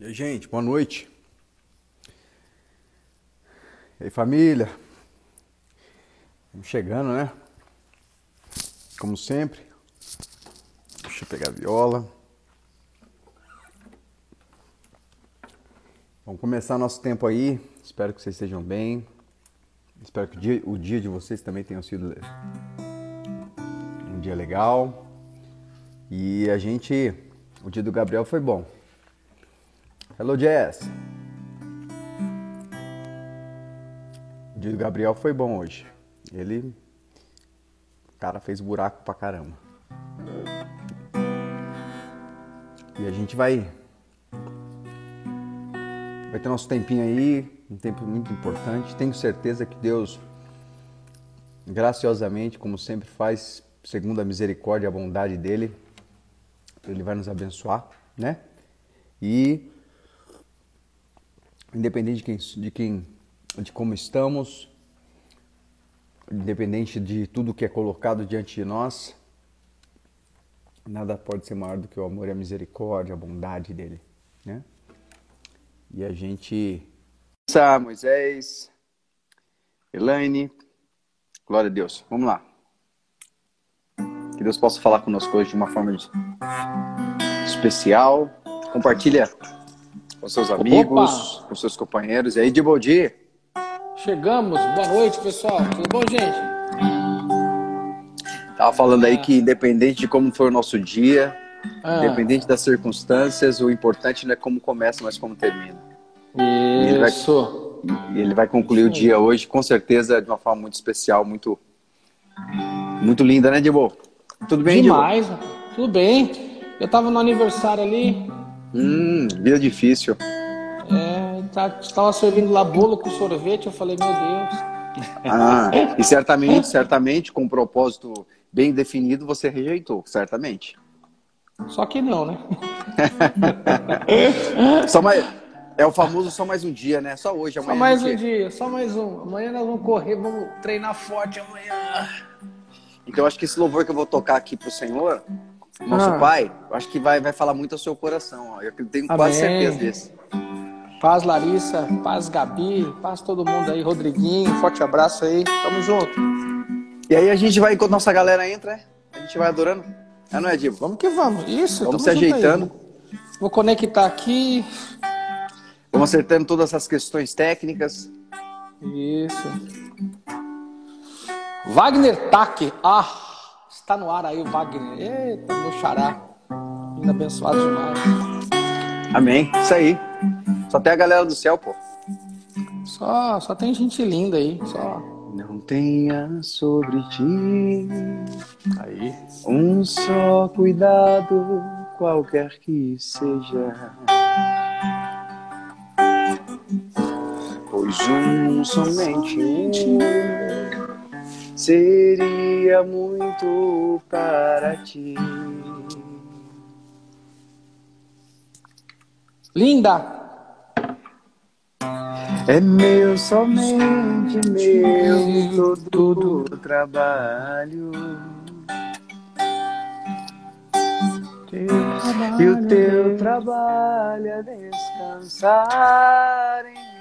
E aí, gente, boa noite. E aí, família? Estamos chegando, né? Como sempre. Deixa eu pegar a viola. Vamos começar nosso tempo aí. Espero que vocês estejam bem. Espero que o dia, o dia de vocês também tenha sido um dia legal. E a gente. O dia do Gabriel foi bom. Hello, Jess. O dia do Gabriel foi bom hoje. Ele. O cara fez buraco pra caramba. E a gente vai. Vai ter nosso tempinho aí, um tempo muito importante. Tenho certeza que Deus, graciosamente, como sempre faz, segundo a misericórdia e a bondade dele, Ele vai nos abençoar, né? E independente de quem, de quem, de como estamos, independente de tudo que é colocado diante de nós, nada pode ser maior do que o amor e a misericórdia, a bondade dele, né? E a gente Moisés, Elaine, glória a Deus. Vamos lá. Que Deus possa falar conosco hoje de uma forma especial. Compartilha com seus amigos, Opa! com seus companheiros. E aí, de bom dia? Chegamos. Boa noite, pessoal. Tudo bom, gente? Tava falando aí que independente de como foi o nosso dia, ah. independente das circunstâncias, o importante não é como começa, mas como termina. Isso. Ele vai, ele vai concluir Isso. o dia hoje, com certeza, de uma forma muito especial, muito, muito linda, né, Dibo? Tudo bem, Demais. Dibo? Tudo bem. Eu tava no aniversário ali, Hum, vida difícil. É, tá, estava servindo lá bolo com sorvete, eu falei, meu Deus. Ah, e certamente, certamente, com um propósito bem definido, você rejeitou, certamente. Só que não, né? só mais, é o famoso só mais um dia, né? Só hoje, amanhã. Só mais um dia, só mais um. Amanhã nós vamos correr, vamos treinar forte amanhã. Então acho que esse louvor que eu vou tocar aqui pro Senhor nosso ah. Pai, acho que vai, vai falar muito ao seu coração. Ó. Eu tenho Amém. quase certeza disso. Paz Larissa, paz Gabi, paz todo mundo aí, Rodriguinho, forte abraço aí, tamo junto. E aí a gente vai, enquanto nossa galera entra, a gente vai adorando. É, não é, Divo? Vamos que vamos, isso. Vamos se ajeitando. Aí. Vou conectar aqui. Vamos acertando todas essas questões técnicas. Isso. Wagner Taque, ah, Está no ar aí o Wagner. Eita, meu xará. Lindo abençoado demais. Amém. Isso aí. Só tem a galera do céu, pô. Só, só tem gente linda aí. Só. Não tenha sobre ti aí um só cuidado, qualquer que seja. Pois um somente um seria muito para ti. Linda! É meu, somente meu, todo o trabalho. E o teu trabalho é descansar em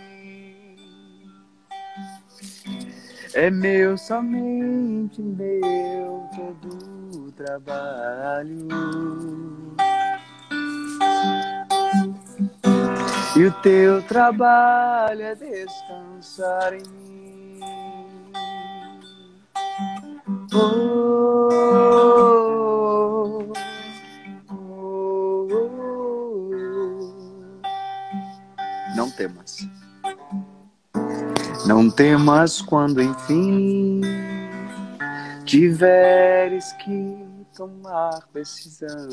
É meu, somente meu, todo o trabalho. E o teu trabalho é descansar em mim. Oh, oh, oh, Não temas. Não temas quando enfim tiveres que tomar decisão.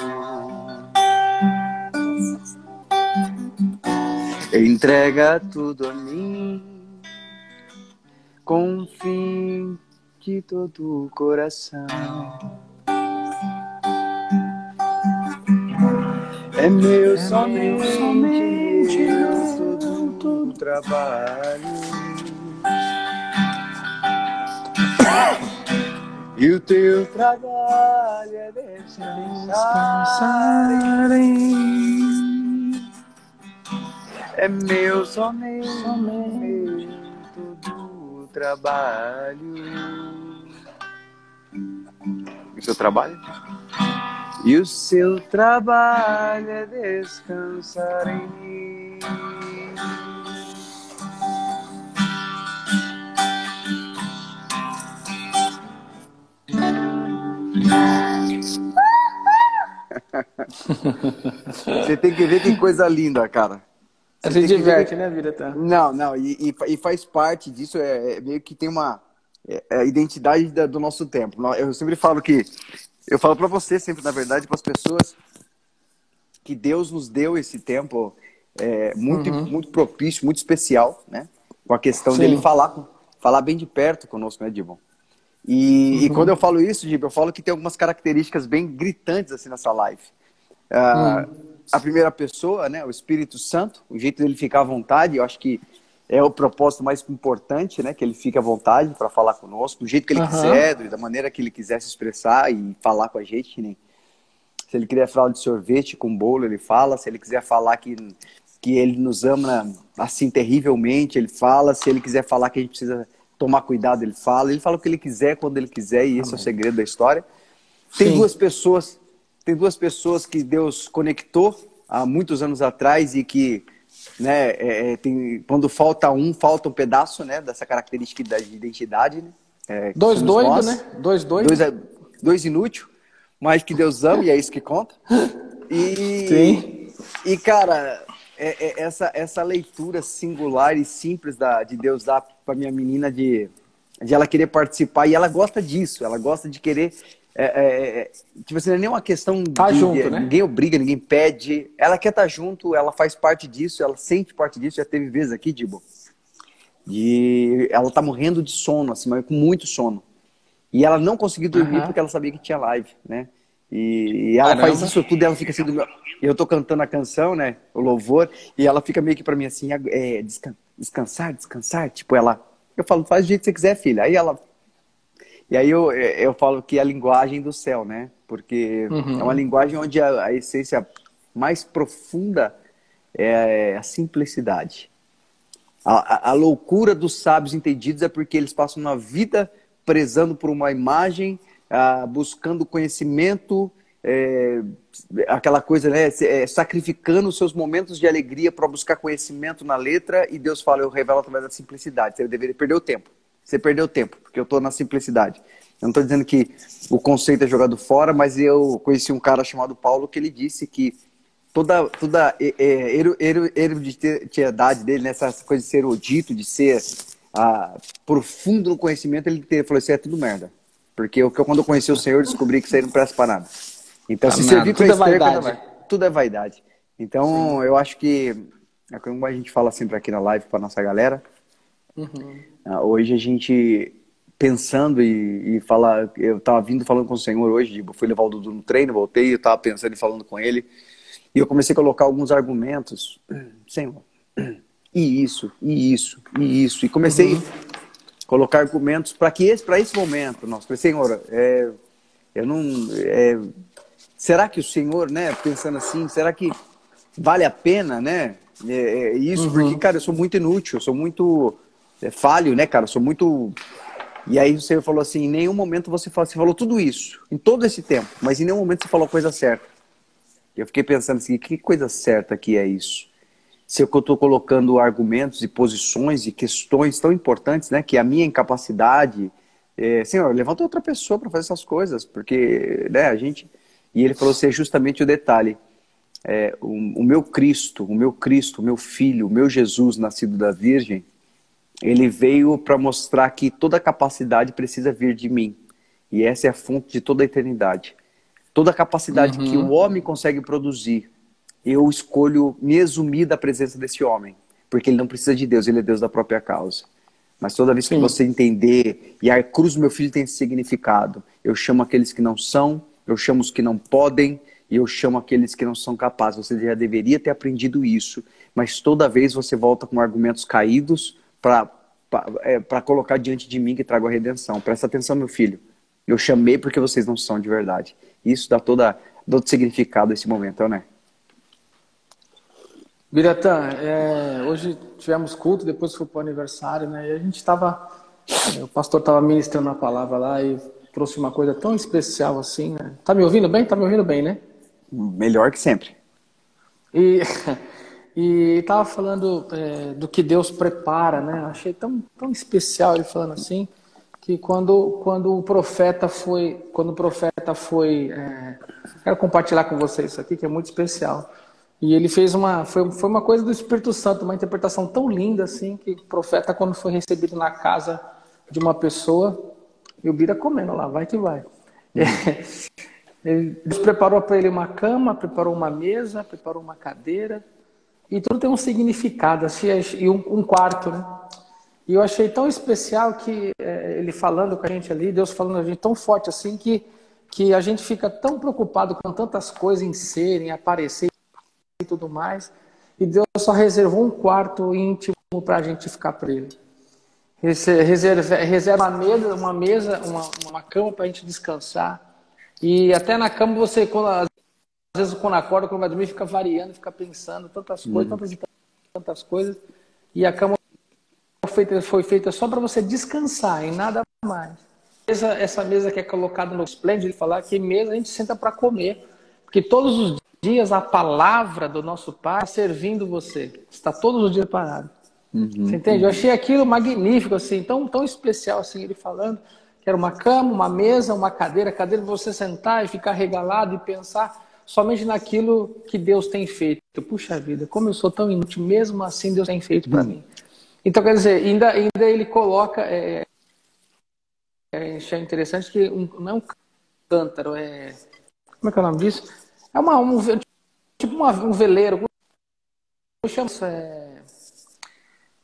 Entrega tudo a mim, confie de todo o coração. É meu, é somente, somente meu, todo, todo trabalho. E o teu trabalho é descansar em é meu somente, somente do trabalho. E o seu trabalho? E o seu trabalho é descansar em mim. Você tem que ver que coisa linda, cara. Você se diverte, ver... né, vida? Tá? Não, não, e, e, faz parte disso, é, é, meio que tem uma é, é, identidade da, do nosso tempo. Eu sempre falo que, eu falo para você sempre, na verdade, para as pessoas, que Deus nos deu esse tempo é, muito, uhum. muito propício, muito especial, né? Com a questão Sim. dele falar, falar bem de perto conosco, né, Dibon? E, uhum. e, quando eu falo isso, Dibon, eu falo que tem algumas características bem gritantes assim nessa live. Uh, uhum. A primeira pessoa, né, o Espírito Santo, o jeito dele ficar à vontade, eu acho que é o propósito mais importante, né, que ele fique à vontade para falar conosco, do jeito que ele uhum. quiser, da maneira que ele quiser se expressar e falar com a gente, né? Se ele quiser falar de sorvete com bolo, ele fala. Se ele quiser falar que, que ele nos ama assim terrivelmente, ele fala. Se ele quiser falar que a gente precisa tomar cuidado, ele fala. Ele fala o que ele quiser, quando ele quiser, e esse Amém. é o segredo da história. Tem Sim. duas pessoas tem duas pessoas que Deus conectou há muitos anos atrás e que, né, é, é tem, quando falta um, falta um pedaço, né, dessa característica de identidade, né? É, dois doidos, né? Dois doidos. Dois, dois inútil, mas que Deus ama e é isso que conta. E, Sim. E, cara, é, é, essa, essa leitura singular e simples da, de Deus dar para minha menina de, de ela querer participar, e ela gosta disso, ela gosta de querer é, é, é, tipo assim, não é nem uma questão tá de, junto, né? ninguém obriga, ninguém pede. Ela quer estar tá junto, ela faz parte disso, ela sente parte disso. Já teve vezes aqui, Dibo, de ela tá morrendo de sono, assim, mas com muito sono. E ela não conseguiu dormir uhum. porque ela sabia que tinha live, né? E, e ela Caramba. faz isso tudo, ela fica assim do meu. Eu tô cantando a canção, né? O louvor, e ela fica meio que para mim assim, é, descansar, descansar. Tipo, ela. Eu falo, faz do jeito que você quiser, filha. Aí ela e aí eu, eu falo que é a linguagem do céu, né? Porque uhum. é uma linguagem onde a, a, essência mais profunda é a simplicidade. A, a, a, loucura dos sábios entendidos é porque eles passam uma vida prezando por uma imagem, ah, buscando conhecimento, é, aquela coisa, né? É, sacrificando os seus momentos de alegria para buscar conhecimento na letra, e Deus fala, eu revelo através da simplicidade. Você deveria perder o tempo. Você perdeu tempo, porque eu estou na simplicidade. Eu não estou dizendo que o conceito é jogado fora, mas eu conheci um cara chamado Paulo que ele disse que toda, toda é, é, eruditidade dele, né, coisa de ser erudito, de ser ah, profundo no conhecimento, ele falou: Isso é tudo merda. Porque eu, quando eu conheci o Senhor, descobri que isso aí não presta para nada. Então, se servir para tudo, é vaidade. tudo é vaidade. Então, Sim. eu acho que, é como a gente fala sempre aqui na live para nossa galera, uhum. Ah, hoje a gente pensando e, e falar, eu estava vindo falando com o Senhor hoje, tipo, fui levar o Dudu no treino, voltei, eu estava pensando e falando com ele, e eu comecei a colocar alguns argumentos, Senhor, e isso, e isso, e isso, e comecei uhum. Colocar argumentos para que esse, para esse momento, nós Senhor, é, eu não, é, será que o Senhor, né, pensando assim, será que vale a pena, né, é, é isso, uhum. porque, cara, eu sou muito inútil, eu sou muito é, falho, né, cara? Eu sou muito. E aí o Senhor falou assim: em nenhum momento você falou, você falou tudo isso, em todo esse tempo, mas em nenhum momento você falou a coisa certa. Eu fiquei pensando assim: que coisa certa que é isso? Se eu estou colocando argumentos e posições e questões tão importantes, né, que a minha incapacidade. É, senhor, levanta outra pessoa para fazer essas coisas, porque né, a gente. E ele falou assim: é justamente o detalhe. É, o, o meu Cristo, o meu Cristo, o meu Filho, o meu Jesus nascido da Virgem, ele veio para mostrar que toda capacidade precisa vir de mim. E essa é a fonte de toda a eternidade. Toda a capacidade uhum. que o homem consegue produzir, eu escolho me exumir da presença desse homem. Porque ele não precisa de Deus, ele é Deus da própria causa. Mas toda vez Sim. que você entender, e a cruz do meu filho tem significado, eu chamo aqueles que não são, eu chamo os que não podem, e eu chamo aqueles que não são capazes. Você já deveria ter aprendido isso, mas toda vez você volta com argumentos caídos, para é, colocar diante de mim que trago a redenção. Presta atenção, meu filho. Eu chamei porque vocês não são de verdade. Isso dá toda, todo significado a esse momento, né? Biratã, é, hoje tivemos culto, depois foi para o aniversário, né? E a gente estava, o pastor estava ministrando a palavra lá e trouxe uma coisa tão especial assim, né? Tá me ouvindo bem? Tá me ouvindo bem, né? Melhor que sempre. E e estava falando é, do que Deus prepara, né? Achei tão tão especial ele falando assim que quando quando o profeta foi quando o profeta foi é, quero compartilhar com vocês isso aqui que é muito especial e ele fez uma. Foi, foi uma coisa do Espírito Santo, uma interpretação tão linda assim, que o profeta, quando foi recebido na casa de uma pessoa, e o Bira comendo lá, vai que vai. Ele preparou para ele uma cama, preparou uma mesa, preparou uma cadeira, e tudo tem um significado, assim, e um, um quarto, né? E eu achei tão especial que é, ele falando com a gente ali, Deus falando com a gente tão forte assim, que, que a gente fica tão preocupado com tantas coisas em ser, em aparecer, e tudo mais. E Deus só reservou um quarto íntimo para a gente ficar para ele. Reserva, reserva uma mesa, uma, mesa, uma, uma cama para a gente descansar. E até na cama você, quando, às vezes quando acorda, quando vai dormir, fica variando, fica pensando tantas coisas, uhum. tantas, tantas coisas. E a cama foi feita, foi feita só para você descansar e nada mais. Essa, essa mesa que é colocada no Splendid, falar que mesa a gente senta para comer. Porque todos os dias a palavra do nosso Pai servindo você. Está todos os dias parado. Uhum, você entende? Uhum. Eu achei aquilo magnífico, assim, tão, tão especial, assim, ele falando que era uma cama, uma mesa, uma cadeira, cadeira para você sentar e ficar regalado e pensar somente naquilo que Deus tem feito. Puxa vida, como eu sou tão inútil, mesmo assim Deus tem feito para uhum. mim. Então, quer dizer, ainda, ainda ele coloca. É, é, é interessante que um, não é um cântaro, é. Como é que é o nome disso? É uma, um, tipo uma, um veleiro. Como chama isso? É,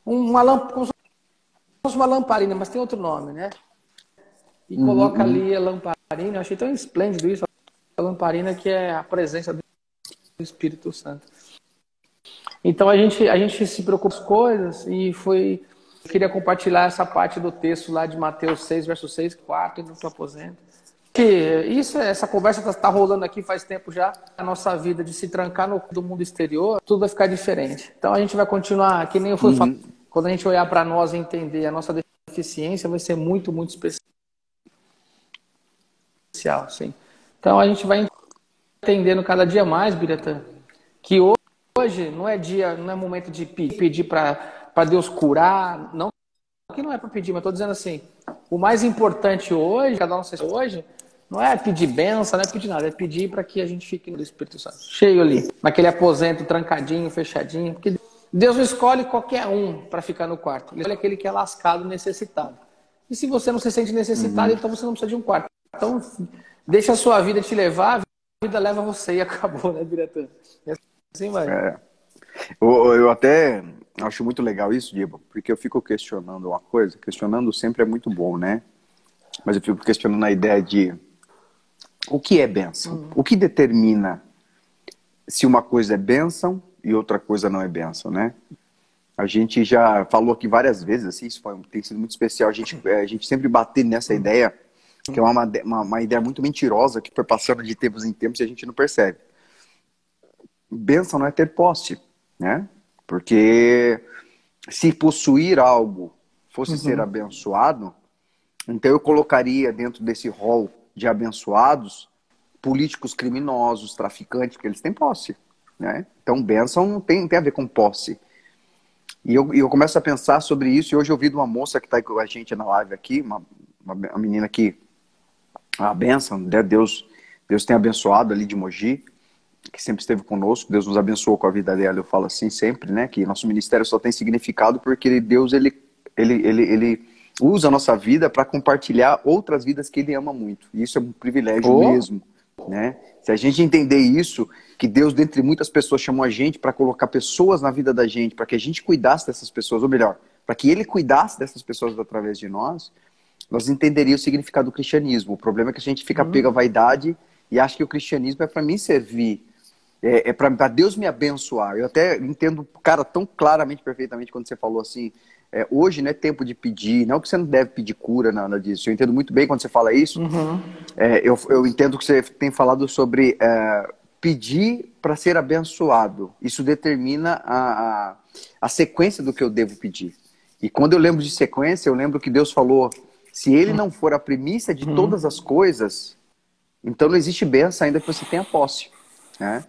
uma lâmpada, uma lamparina, mas tem outro nome, né? E uhum, coloca uhum. ali a lamparina. Eu achei tão esplêndido isso. A lamparina que é a presença do Espírito Santo. Então a gente, a gente se preocupa com as coisas e foi. Eu queria compartilhar essa parte do texto lá de Mateus 6, verso 6, 4, e no teu aposento isso, essa conversa está tá rolando aqui faz tempo já. A nossa vida de se trancar no do mundo exterior, tudo vai ficar diferente. Então a gente vai continuar, que nem eu fui uhum. falando, quando a gente olhar para nós e entender a nossa deficiência, vai ser muito, muito especial. Sim. Então a gente vai entendendo cada dia mais, Biratã, que hoje não é dia, não é momento de pedir para Deus curar, não que não é para pedir, mas estou dizendo assim, o mais importante hoje, cada um hoje, não é pedir benção, não é pedir nada, é pedir para que a gente fique no Espírito Santo, cheio ali, naquele aposento trancadinho, fechadinho, porque Deus não escolhe qualquer um para ficar no quarto. Ele escolhe aquele que é lascado, necessitado. E se você não se sente necessitado, uhum. então você não precisa de um quarto. Então, deixa a sua vida te levar, a vida leva você e acabou, né, diretor? E assim vai. É. Eu, eu até acho muito legal isso, Diego, porque eu fico questionando uma coisa. Questionando sempre é muito bom, né? Mas eu fico questionando a ideia de o que é bênção? Hum. O que determina se uma coisa é bênção e outra coisa não é bênção, né? A gente já falou aqui várias vezes, assim, isso foi, tem sido muito especial, a gente, é, a gente sempre bater nessa hum. ideia, que é uma, uma, uma ideia muito mentirosa, que foi passando de tempos em tempos e a gente não percebe. Bênção não é ter posse, né? Porque se possuir algo fosse uhum. ser abençoado, então eu colocaria dentro desse rol de abençoados políticos criminosos, traficantes, porque eles têm posse. Né? Então, bênção não tem, tem a ver com posse. E eu, eu começo a pensar sobre isso, e hoje eu ouvi de uma moça que está com a gente na live aqui, uma, uma, uma menina que, a bênção, né? Deus, Deus tem abençoado ali de Mogi, que sempre esteve conosco, Deus nos abençoou com a vida dela, eu falo assim sempre, né, que nosso ministério só tem significado porque Deus, ele, ele, ele, ele usa a nossa vida para compartilhar outras vidas que ele ama muito. E isso é um privilégio oh. mesmo. Né? Se a gente entender isso, que Deus, dentre muitas pessoas, chamou a gente para colocar pessoas na vida da gente, para que a gente cuidasse dessas pessoas, ou melhor, para que Ele cuidasse dessas pessoas através de nós, nós entenderíamos o significado do cristianismo. O problema é que a gente fica uhum. pego à vaidade e acha que o cristianismo é para mim servir, é, é para Deus me abençoar. Eu até entendo, cara, tão claramente, perfeitamente, quando você falou assim, é, hoje não é tempo de pedir, não que você não deve pedir cura, nada disso. Eu entendo muito bem quando você fala isso. Uhum. É, eu, eu entendo que você tem falado sobre é, pedir para ser abençoado. Isso determina a, a, a, sequência do que eu devo pedir. E quando eu lembro de sequência, eu lembro que Deus falou: se Ele não for a primícia de uhum. todas as coisas, então não existe benção ainda que você tenha posse. Né?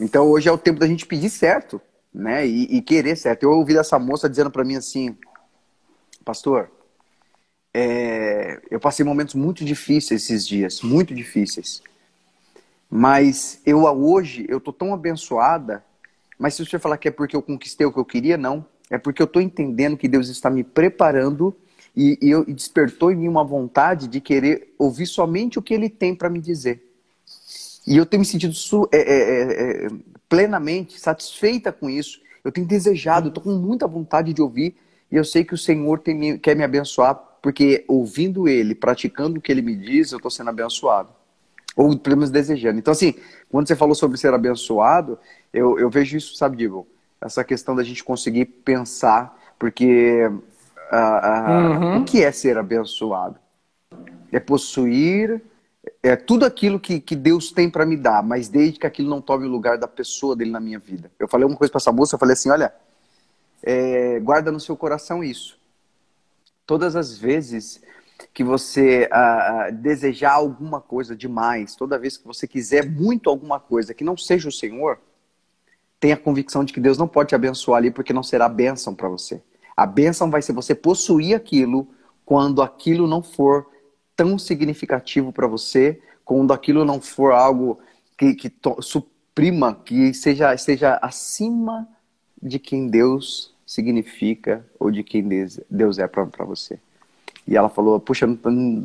Então hoje é o tempo da gente pedir certo, né? E, e querer certo. Eu ouvi essa moça dizendo para mim assim, pastor, é, eu passei momentos muito difíceis esses dias, muito difíceis. Mas eu hoje eu tô tão abençoada. Mas se você falar que é porque eu conquistei o que eu queria, não. É porque eu estou entendendo que Deus está me preparando e, e, eu, e despertou em mim uma vontade de querer ouvir somente o que Ele tem para me dizer. E eu tenho me sentido é, é, é, é, plenamente satisfeita com isso. Eu tenho desejado, estou com muita vontade de ouvir. E eu sei que o Senhor tem, quer me abençoar, porque ouvindo Ele, praticando o que Ele me diz, eu estou sendo abençoado. Ou pelo menos desejando. Então, assim, quando você falou sobre ser abençoado, eu, eu vejo isso, sabe, Diego? Essa questão da gente conseguir pensar, porque uhum. o que é ser abençoado? É possuir é tudo aquilo que, que Deus tem para me dar, mas desde que aquilo não tome o lugar da pessoa dele na minha vida. Eu falei uma coisa para essa moça, eu falei assim, olha, é, guarda no seu coração isso. Todas as vezes que você ah, desejar alguma coisa demais, toda vez que você quiser muito alguma coisa que não seja o Senhor, tenha a convicção de que Deus não pode te abençoar ali porque não será bênção para você. A bênção vai ser você possuir aquilo quando aquilo não for tão significativo para você, quando aquilo não for algo que, que suprima, que seja, seja acima de quem Deus significa ou de quem Deus é para você. E ela falou: Puxa,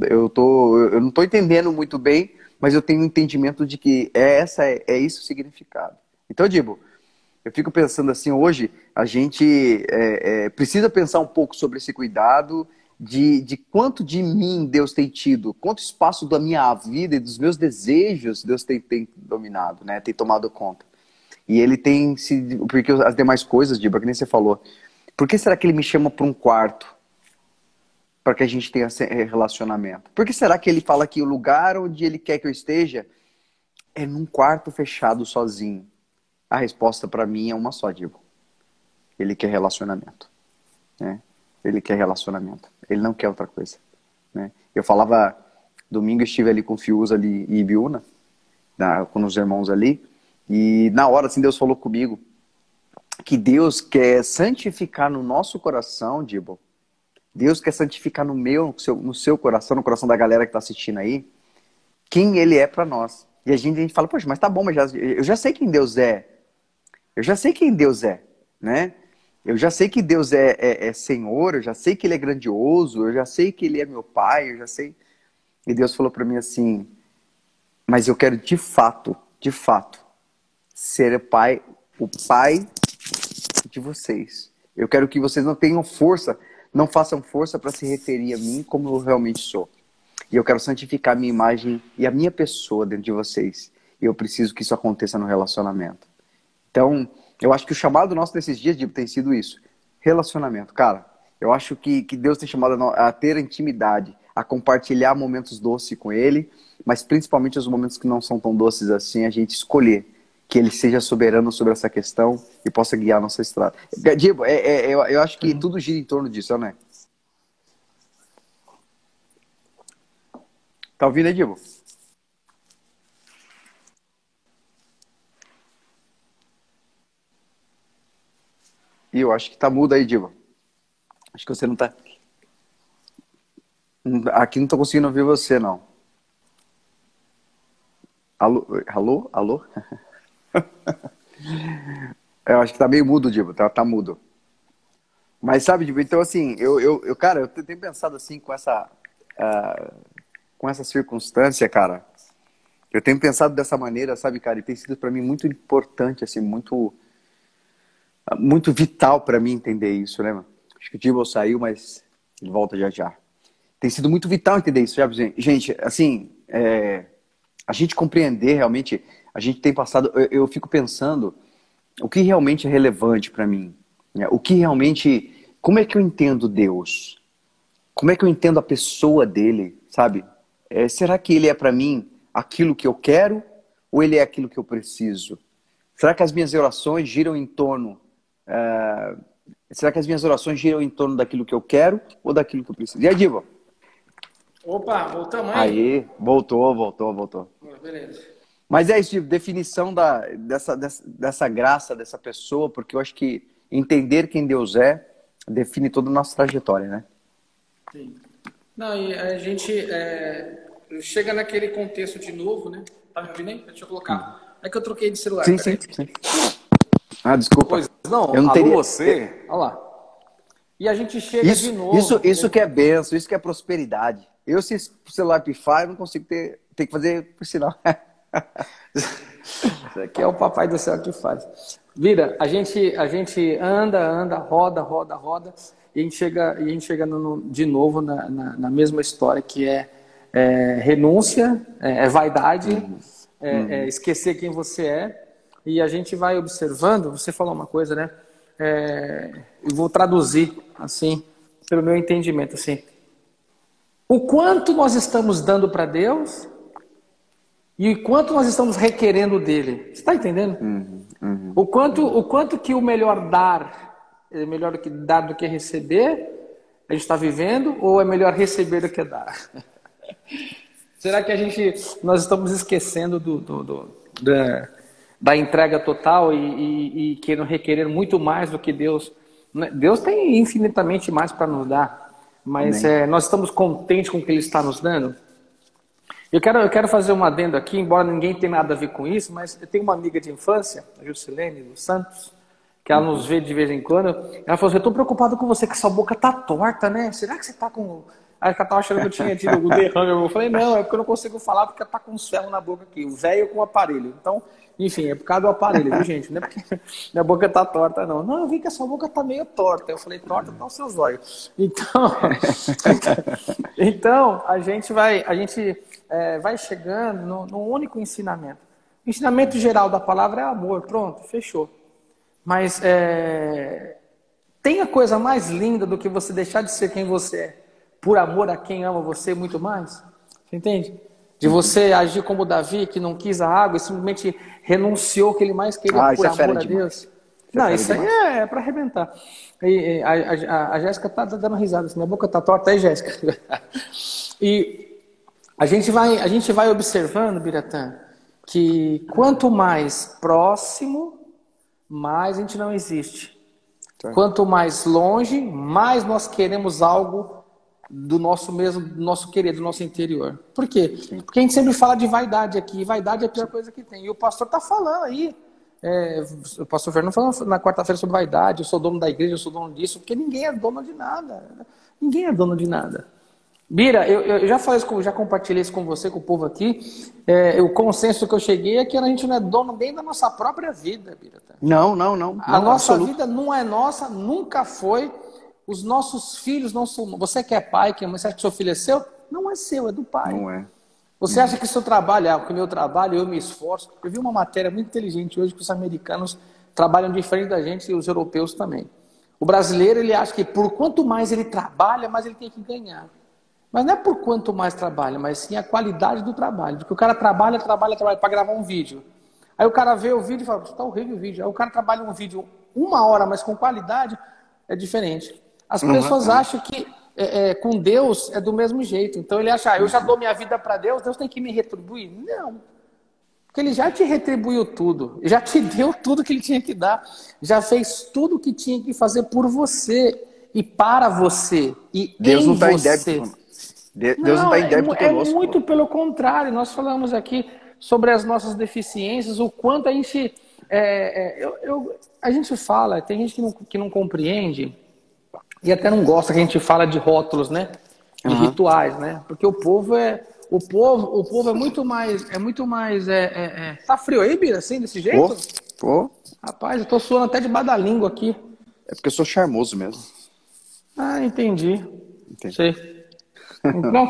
eu, tô, eu não estou entendendo muito bem, mas eu tenho entendimento de que é essa é, é isso o significado. Então, Dibo, eu fico pensando assim: hoje a gente é, é, precisa pensar um pouco sobre esse cuidado de, de quanto de mim Deus tem tido, quanto espaço da minha vida e dos meus desejos Deus tem, tem dominado, né? Tem tomado conta. E ele tem se. Porque as demais coisas, Diba, que nem você falou. Por que será que ele me chama para um quarto? Para que a gente tenha relacionamento? Por que será que ele fala que o lugar onde ele quer que eu esteja é num quarto fechado sozinho? A resposta para mim é uma só, Diba. Ele quer relacionamento. Né? Ele quer relacionamento. Ele não quer outra coisa. Né? Eu falava, domingo estive ali com Fius ali em Ibiúna, na, com os irmãos ali, e na hora assim Deus falou comigo que Deus quer santificar no nosso coração, Dibo. Deus quer santificar no meu, no seu, no seu coração, no coração da galera que está assistindo aí, quem Ele é para nós. E a gente, a gente fala, poxa, mas tá bom, mas já, eu já sei quem Deus é. Eu já sei quem Deus é, né? Eu já sei que Deus é, é, é, Senhor, eu já sei que Ele é grandioso, eu já sei que Ele é meu Pai, eu já sei. E Deus falou para mim assim: Mas eu quero de fato, de fato, ser o Pai, o Pai de vocês. Eu quero que vocês não tenham força, não façam força para se referir a mim como eu realmente sou. E eu quero santificar a minha imagem e a minha pessoa dentro de vocês. E eu preciso que isso aconteça no relacionamento. Então, eu acho que o chamado nosso nesses dias, Dibo, tem sido isso. Relacionamento. Cara, eu acho que, que Deus tem chamado a, a ter intimidade, a compartilhar momentos doces com Ele, mas principalmente os momentos que não são tão doces assim, a gente escolher que Ele seja soberano sobre essa questão e possa guiar a nossa estrada. Dibo, é, é, eu, eu acho que uhum. tudo gira em torno disso, né? Tá ouvindo aí, Dibo? E eu acho que tá mudo aí, Diva. Acho que você não tá. Aqui não tô conseguindo ouvir você, não. Alô? Alô? Alô? eu acho que tá meio mudo, Diva. Tá, tá mudo. Mas sabe, Diva, então assim, eu, eu, eu, cara, eu tenho pensado assim com essa. Uh, com essa circunstância, cara. Eu tenho pensado dessa maneira, sabe, cara, e tem sido para mim muito importante, assim, muito muito vital para mim entender isso, né? Acho que o Dibble saiu, mas ele volta já já. Tem sido muito vital entender isso, sabe? Gente, assim, é, a gente compreender realmente, a gente tem passado, eu, eu fico pensando o que realmente é relevante para mim, né? o que realmente, como é que eu entendo Deus? Como é que eu entendo a pessoa dele, sabe? É, será que ele é para mim aquilo que eu quero ou ele é aquilo que eu preciso? Será que as minhas orações giram em torno. Uh, será que as minhas orações giram em torno daquilo que eu quero ou daquilo que eu preciso? E aí, Diva? Opa, voltamos aí. Aí, voltou, voltou, voltou. Beleza. Mas é isso, definição da, dessa, dessa, dessa graça dessa pessoa, porque eu acho que entender quem Deus é define toda a nossa trajetória, né? Sim. Não, e a gente é, chega naquele contexto de novo, né? Tá me ouvindo aí? Deixa eu colocar. É que eu troquei de celular. Sim, sim, sim, Ah, desculpa. Pois não, eu não teria... você. Olha lá. E a gente chega isso, de novo. Isso, isso que é benção, isso que é prosperidade. Eu, se o celular pifar, eu não consigo ter, ter que fazer por sinal. Isso aqui é o papai do céu que faz. Vira, a gente, a gente anda, anda, roda, roda, roda, e a gente chega, e a gente chega no, de novo na, na, na, mesma história que é, é renúncia, é, é vaidade, uhum. É, uhum. é, esquecer quem você é, e a gente vai observando. Você falou uma coisa, né? É, eu vou traduzir assim, pelo meu entendimento, assim. O quanto nós estamos dando para Deus e o quanto nós estamos requerendo dele. Você está entendendo? Uhum, uhum, o, quanto, o quanto que o melhor dar é melhor do que dar do que receber, a gente está vivendo, ou é melhor receber do que dar? Será que a gente nós estamos esquecendo do, do, do da, da, entrega total e, e, e querendo requerer muito mais do que Deus? Né? Deus tem infinitamente mais para nos dar, mas é, nós estamos contentes com o que Ele está nos dando? Eu quero, eu quero fazer uma adendo aqui, embora ninguém tenha nada a ver com isso, mas eu tenho uma amiga de infância, a Juscelene dos Santos, que ela nos vê de vez em quando. Ela falou assim: Eu estou preocupado com você, que sua boca tá torta, né? Será que você tá com. Aí ela estava achando que eu tinha tido o derrame. Eu falei: Não, é porque eu não consigo falar porque tá com um ferro na boca aqui, o velho com o aparelho. Então, enfim, é por causa do aparelho, viu, gente? Não é porque minha boca tá torta, não. Não, eu vi que a sua boca tá meio torta. Eu falei: Torta tá os seus olhos. Então, então a gente vai. A gente é, vai chegando no, no único ensinamento. O ensinamento geral da palavra é amor, pronto, fechou. Mas é, tem a coisa mais linda do que você deixar de ser quem você é, por amor a quem ama você muito mais? Você entende? De você agir como Davi, que não quis a água e simplesmente renunciou o que ele mais queria ah, por é amor a Deus. Isso não, isso aí é, é para arrebentar. E, a, a, a Jéssica tá dando risada, assim, minha boca tá torta aí, Jéssica. e a gente vai, a gente vai observando, Biratã, que quanto mais próximo, mais a gente não existe. Tá. Quanto mais longe, mais nós queremos algo do nosso mesmo, do nosso querer, do nosso interior. Por quê? Porque a gente sempre fala de vaidade aqui, e vaidade é a pior coisa que tem. E o pastor está falando aí. É, o pastor Fernando falando na quarta-feira sobre vaidade, eu sou dono da igreja, eu sou dono disso, porque ninguém é dono de nada. Ninguém é dono de nada. Bira, eu, eu já falei isso, já compartilhei isso com você, com o povo aqui. É, o consenso que eu cheguei é que a gente não é dono nem da nossa própria vida, Bira. Não, não, não. A não, nossa absoluto. vida não é nossa, nunca foi. Os nossos filhos não são. Você que é pai, que é mãe, você acha que seu filho é seu? Não é seu, é do pai. Não é. Você acha que seu trabalho, é que o meu trabalho, eu me esforço. Eu vi uma matéria muito inteligente hoje que os americanos trabalham diferente da gente e os europeus também. O brasileiro, ele acha que por quanto mais ele trabalha, mais ele tem que ganhar. Mas não é por quanto mais trabalha, mas sim a qualidade do trabalho. Porque o cara trabalha, trabalha, trabalha para gravar um vídeo. Aí o cara vê o vídeo e fala, está horrível o vídeo. Aí o cara trabalha um vídeo uma hora, mas com qualidade, é diferente. As uhum. pessoas acham que é, é, com Deus é do mesmo jeito. Então ele acha, ah, eu já dou minha vida para Deus, Deus tem que me retribuir. Não. Porque ele já te retribuiu tudo, já te deu tudo que ele tinha que dar, já fez tudo o que tinha que fazer por você e para você e Deus em não está em débito. Deus não está em débito é, conosco. É muito pelo contrário. Nós falamos aqui sobre as nossas deficiências, o quanto a gente. É, é, eu, eu, a gente fala, tem gente que não, que não compreende e até não gosta que a gente fala de rótulos, né? De uhum. rituais, né? Porque o povo é. O povo, o povo é muito mais. É muito mais. É, é, é... Tá frio aí, Bira, assim, desse jeito? Pô, pô. Rapaz, eu tô suando até debaixo da língua aqui. É porque eu sou charmoso mesmo. Ah, entendi. entendi. Sei. Então,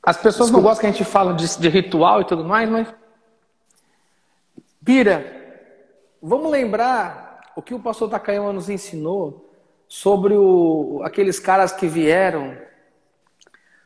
as pessoas não gostam que a gente fala de, de ritual e tudo mais, mas. Bira, vamos lembrar o que o pastor Takayama nos ensinou sobre o, aqueles caras que vieram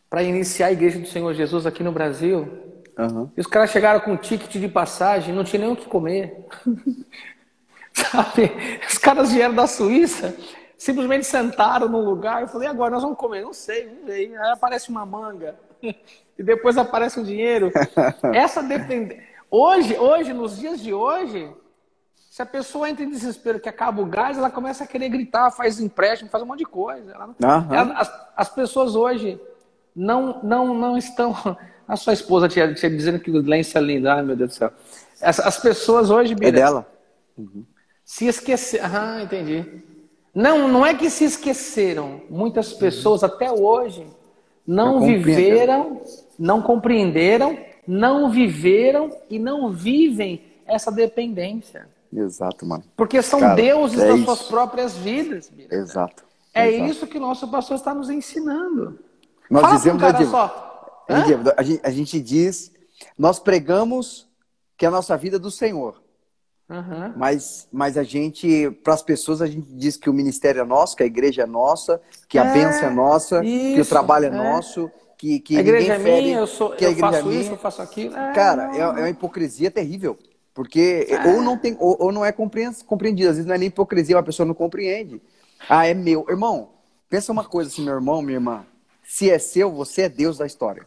para iniciar a igreja do Senhor Jesus aqui no Brasil. Uhum. E os caras chegaram com um ticket de passagem, não tinha nem o que comer. Sabe? Os caras vieram da Suíça, simplesmente sentaram num lugar. Eu falei, agora nós vamos comer? Não sei, vamos ver. Aí aparece uma manga. E depois aparece um dinheiro. Essa dependência. Hoje, hoje, nos dias de hoje, se a pessoa entra em desespero que acaba o gás, ela começa a querer gritar, faz empréstimo, faz um monte de coisa. Ela, uhum. ela, as, as, pessoas hoje não, não, não estão. A sua esposa tinha, tinha dizendo que o lenço é lindo. Ai, meu Deus do céu. As, as pessoas hoje. Bira, é dela. Uhum. Se esqueceram. Ah, entendi. Não, não é que se esqueceram. Muitas pessoas uhum. até hoje não viveram, não compreenderam, não viveram e não vivem essa dependência. Exato, mano. Porque são Cara, deuses é das isso. suas próprias vidas. Mira. Exato. É Exato. isso que o nosso pastor está nos ensinando. Nós Fala dizemos, um cara só. a, gente, a gente diz, nós pregamos que a nossa vida é do Senhor. Uhum. Mas, mas a gente, para as pessoas, a gente diz que o ministério é nosso, que a igreja é nossa, que a é, bênção é nossa, isso, que o trabalho é, é, nosso, que, que a igreja é minha, eu, sou, a igreja faço é isso, eu faço aquilo. É, Cara, é, é, uma hipocrisia terrível. Porque é. ou não tem, ou, ou não é compreendido. Às vezes não é nem hipocrisia, uma pessoa não compreende. Ah, é meu. Irmão, pensa uma coisa assim, meu irmão, minha irmã. Se é seu, você é Deus da história.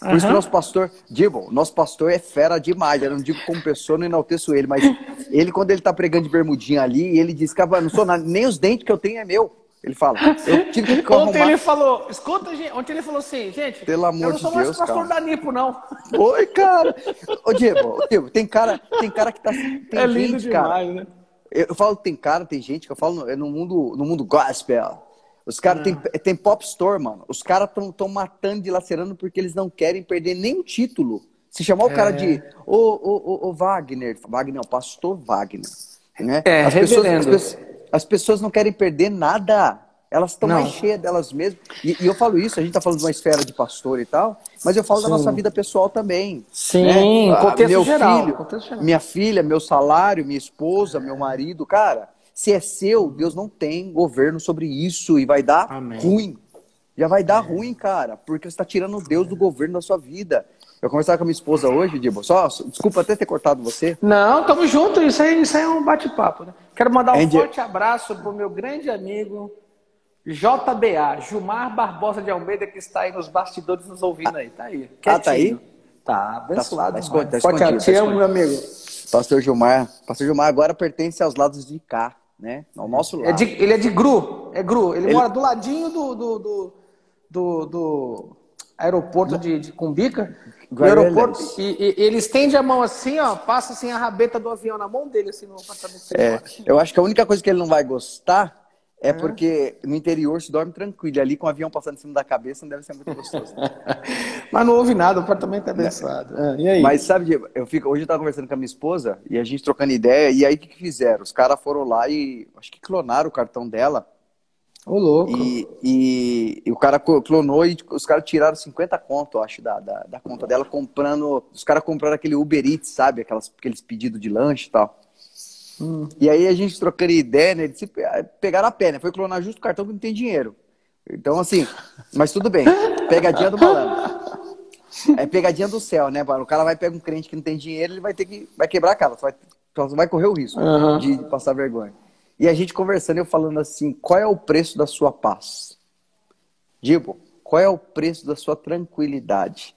Por isso que nosso pastor, digo, nosso pastor é fera demais. Eu não digo como pessoa, não enalteço ele, mas ele, quando ele tá pregando de bermudinha ali, ele diz, cara, não sou nada, nem os dentes que eu tenho é meu. Ele fala. Eu tive que Ontem ele falou, escuta, gente, ontem ele falou assim, gente, Pelo amor eu não sou de mais Deus, pastor cara. da Nipo, não. Oi, cara. Ô, Diego, Diego, tem cara, tem cara que tá. Tem é lindo gente, demais, cara, né? Eu, eu falo tem cara, tem gente que eu falo no, é no mundo, no mundo gospel. Os caras tem, ah. tem pop store, mano. Os caras estão matando, dilacerando porque eles não querem perder nem título. Se chamar o cara de ô, ô, ô, Wagner, Wagner, o pastor Wagner. Né? É, as, pessoas, as, pessoas, as pessoas não querem perder nada. Elas estão mais cheias delas mesmas. E, e, eu falo isso, a gente está falando de uma esfera de pastor e tal, mas eu falo Sim. da nossa vida pessoal também. Sim, né? contexto meu geral, filho, contexto geral. Minha filha, meu salário, minha esposa, meu marido, cara, se é seu, Deus não tem governo sobre isso e vai dar Amém. ruim. Já vai dar Amém. ruim, cara, porque você está tirando Deus do governo da sua vida. Eu conversava com a minha esposa hoje, Dibo, só, desculpa até ter cortado você. Não, tamo junto, isso aí, isso aí é um bate-papo, né? Quero mandar um Andy... forte abraço pro meu grande amigo, JBA, Gilmar Barbosa de Almeida, que está aí nos bastidores nos ouvindo aí. Tá aí. Ah, tá aí? Tá abençoado. Tá, tá, tá Forte te amo, meu amigo. Pastor Gilmar. Pastor Gilmar agora pertence aos lados de cá, né? Ao nosso lado. É de, ele é de Gru. É Gru. Ele, ele... mora do ladinho do, do, do, do, do aeroporto de, de Cumbica. Do aeroporto. E, e, ele estende a mão assim, ó, passa assim a rabeta do avião na mão dele, assim, no apartamento. É, eu acho que a única coisa que ele não vai gostar é porque no interior se dorme tranquilo. Ali com o avião passando em cima da cabeça não deve ser muito gostoso. Mas não houve nada, o apartamento é abençoado. É. e aí? Mas sabe, eu fico, hoje eu estava conversando com a minha esposa e a gente trocando ideia. E aí o que, que fizeram? Os caras foram lá e acho que clonaram o cartão dela. Ô, louco. E, e, e, o cara clonou e os caras tiraram 50 conto, acho, da, da, da conta dela, comprando. Os caras compraram aquele Uber Eats, sabe? Aquelas, aqueles pedidos de lanche e tal. Hum. E aí a gente trocando ideia, né? Disse, pegaram a pé, né? Foi clonar justo o cartão que não tem dinheiro. Então, assim, mas tudo bem. Pegadinha do malandro. É pegadinha do céu, né, mano? O cara vai pegar um crente que não tem dinheiro, ele vai ter que. Vai quebrar a cara. Você vai, você vai correr o risco uhum. de passar vergonha. E a gente conversando, eu falando assim: qual é o preço da sua paz? Digo, qual é o preço da sua tranquilidade?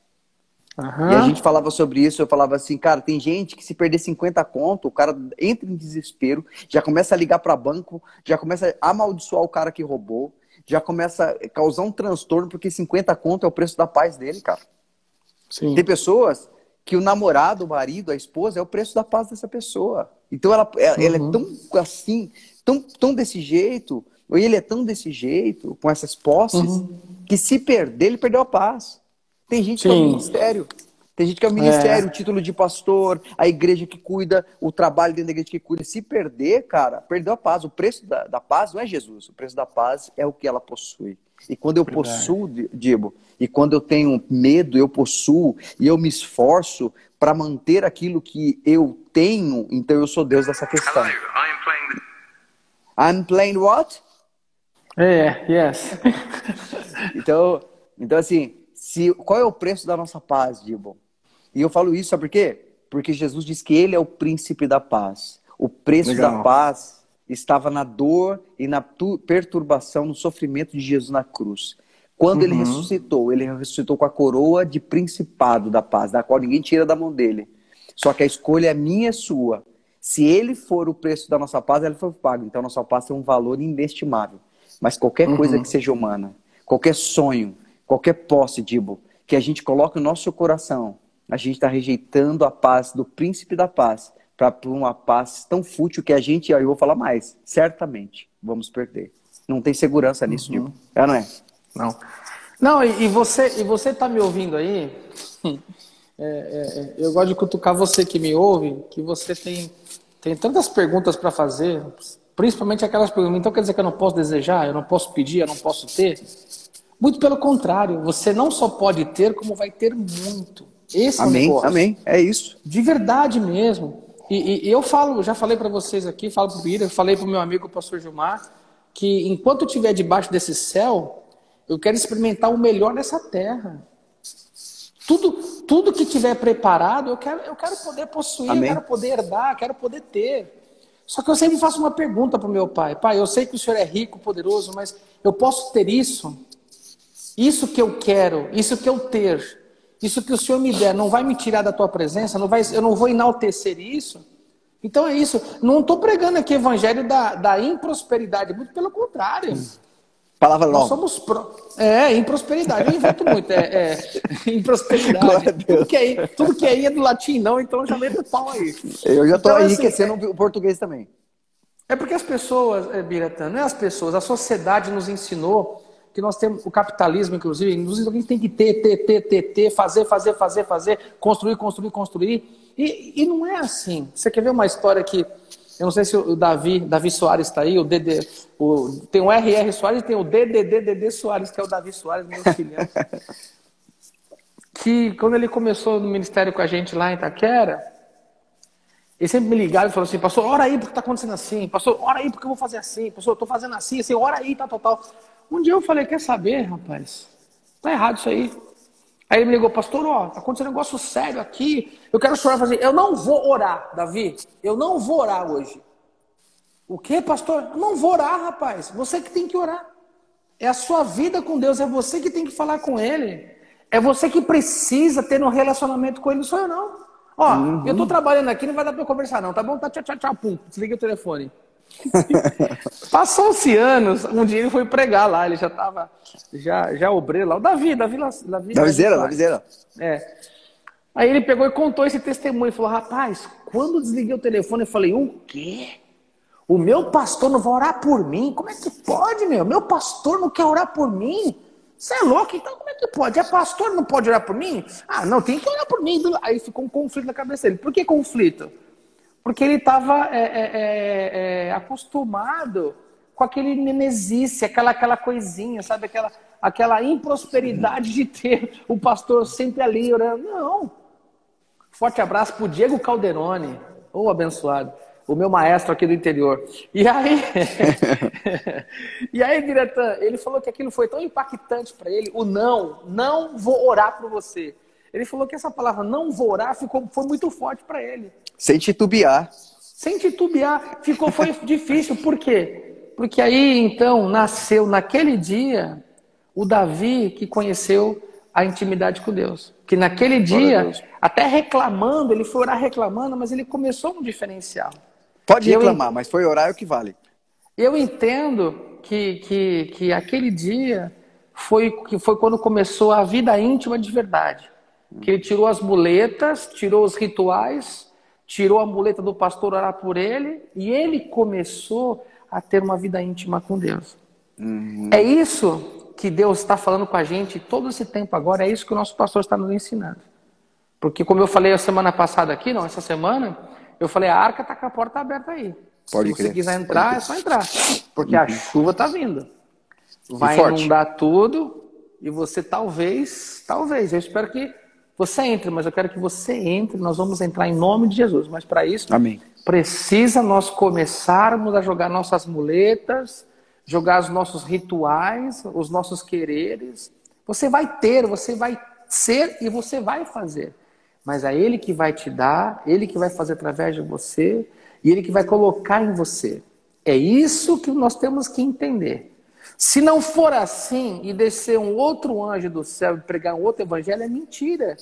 Uhum. E a gente falava sobre isso, eu falava assim, cara, tem gente que se perder 50 conto, o cara entra em desespero, já começa a ligar para banco, já começa a amaldiçoar o cara que roubou, já começa a causar um transtorno, porque 50 conto é o preço da paz dele, cara. Sim. Tem pessoas que o namorado, o marido, a esposa é o preço da paz dessa pessoa. Então ela, ela, uhum. ela é uhum. tão assim, tão, tão desse jeito, ou ele é tão desse jeito, com essas posses, uhum. que se perder, ele perdeu a paz. Tem gente Sim. que é o ministério. Tem gente que é o ministério, é. o título de pastor, a igreja que cuida, o trabalho dentro da igreja que cuida. Se perder, cara, perdeu a paz. O preço da, da paz não é Jesus. O preço da paz é o que ela possui. E quando eu Verdade. possuo, Dibo, e quando eu tenho medo, eu possuo, e eu me esforço para manter aquilo que eu tenho, então eu sou Deus dessa questão. Hello, I'm playing... What? É, yeah, yes. então, então, assim, se, qual é o preço da nossa paz, Dibo? E eu falo isso, sabe por quê? Porque Jesus diz que ele é o príncipe da paz. O preço Legal. da paz estava na dor e na perturbação, no sofrimento de Jesus na cruz. Quando uhum. ele ressuscitou, ele ressuscitou com a coroa de principado da paz, da qual ninguém tira da mão dele. Só que a escolha é minha e sua. Se ele for o preço da nossa paz, ele foi pago. Então, a nossa paz tem um valor inestimável. Mas qualquer uhum. coisa que seja humana, qualquer sonho, qualquer posse, Dibo, que a gente coloque no nosso coração, a gente está rejeitando a paz do príncipe da paz para uma paz tão fútil que a gente, eu vou falar mais, certamente vamos perder. Não tem segurança nisso, uhum. Dibo. É, não é? Não. Não, e, e você e você está me ouvindo aí? É, é, é, eu gosto de cutucar você que me ouve, que você tem, tem tantas perguntas para fazer, principalmente aquelas perguntas. Então quer dizer que eu não posso desejar, eu não posso pedir, eu não posso ter? Muito pelo contrário, você não só pode ter, como vai ter muito. Esse amém, é o negócio. Amém, é isso. De verdade mesmo. E, e eu falo, já falei para vocês aqui, falo para o Ira, falei para o meu amigo o pastor Gilmar, que enquanto eu estiver debaixo desse céu, eu quero experimentar o melhor nessa terra. Tudo, tudo que tiver preparado, eu quero, eu quero poder possuir, Amém. eu quero poder herdar, quero poder ter. Só que eu sempre faço uma pergunta para o meu pai: Pai, eu sei que o senhor é rico, poderoso, mas eu posso ter isso? Isso que eu quero, isso que eu ter, isso que o senhor me der, não vai me tirar da tua presença? Não vai, eu não vou enaltecer isso? Então é isso. Não estou pregando aqui evangelho da, da improsperidade, muito pelo contrário. Palavra nova. Nós somos pro... É, em prosperidade. Eu invento muito. É, é em prosperidade. Tudo que, é, tudo que é é do latim, não, então já meto pau aí. Eu já estou então, assim, enriquecendo assim, o português também. É porque as pessoas, é, Biratan, não é as pessoas, a sociedade nos ensinou que nós temos, o capitalismo, inclusive, nos ensinou que a gente tem que ter, ter, ter, ter, ter, fazer, fazer, fazer, fazer, construir, construir, construir. E, e não é assim. Você quer ver uma história que eu não sei se o Davi, Davi Soares está aí, o DD, o, tem o RR Soares e tem o DDDDD Soares, que é o Davi Soares, meu filho. que quando ele começou no ministério com a gente lá em Itaquera, ele sempre me ligava e falou assim, pastor, ora aí porque está acontecendo assim, pastor, ora aí porque eu vou fazer assim, pastor, eu estou fazendo assim, assim, ora aí, tá, total. Um dia eu falei, quer saber, rapaz, tá errado isso aí. Aí ele me ligou, pastor, ó, tá acontecendo um negócio sério aqui. Eu quero chorar fazer. Eu não vou orar, Davi. Eu não vou orar hoje. O que, pastor? Eu não vou orar, rapaz. Você que tem que orar. É a sua vida com Deus, é você que tem que falar com Ele. É você que precisa ter um relacionamento com Ele, não sou eu não. Ó, uhum. eu tô trabalhando aqui, não vai dar pra eu conversar não, tá bom? Tá, tchau, tchau, tchau, pum. Desliga o telefone. Passou-se anos, um dia ele foi pregar lá, ele já estava já, já obreiro lá, o Davi, Davi, Davi, Davizeira, Davizeira. É. Aí ele pegou e contou esse testemunho, falou, rapaz, quando desliguei o telefone, eu falei, o quê? O meu pastor não vai orar por mim? Como é que pode, meu? Meu pastor não quer orar por mim? Você é louco? Então como é que pode? É pastor, não pode orar por mim? Ah, não, tem que orar por mim. Aí ficou um conflito na cabeça dele. Por que conflito? Porque ele estava é, é, é, é, acostumado com aquele nemezice, aquela, aquela coisinha, sabe? Aquela, aquela improsperidade de ter o pastor sempre ali orando. Não. Forte abraço para o Diego Calderone, ou oh, abençoado, o meu maestro aqui do interior. E aí, e aí, Biratã, ele falou que aquilo foi tão impactante para ele, o não, não vou orar por você. Ele falou que essa palavra não vou orar ficou, foi muito forte para ele. Sem titubear. Sem titubear. Ficou, foi difícil. Por quê? Porque aí, então, nasceu naquele dia o Davi que conheceu a intimidade com Deus. Que naquele dia, até reclamando, ele foi orar reclamando, mas ele começou um diferencial. Pode reclamar, eu, mas foi orar é o que vale. Eu entendo que, que, que aquele dia foi, que foi quando começou a vida íntima de verdade. Que ele tirou as muletas, tirou os rituais, tirou a muleta do pastor orar por ele e ele começou a ter uma vida íntima com Deus. Uhum. É isso que Deus está falando com a gente todo esse tempo agora, é isso que o nosso pastor está nos ensinando. Porque como eu falei a semana passada aqui, não, essa semana, eu falei, a arca está com a porta aberta aí. Pode Se crer. você quiser entrar, é só entrar. Porque uhum. a chuva está vindo. Vai inundar tudo e você talvez, talvez, eu espero que você entra, mas eu quero que você entre. Nós vamos entrar em nome de Jesus. Mas para isso, Amém. precisa nós começarmos a jogar nossas muletas, jogar os nossos rituais, os nossos quereres. Você vai ter, você vai ser e você vai fazer. mas é Ele que vai te dar, Ele que vai fazer através de você e Ele que vai colocar em você. É isso que nós temos que entender. Se não for assim e descer um outro anjo do céu e pregar um outro evangelho, é mentira.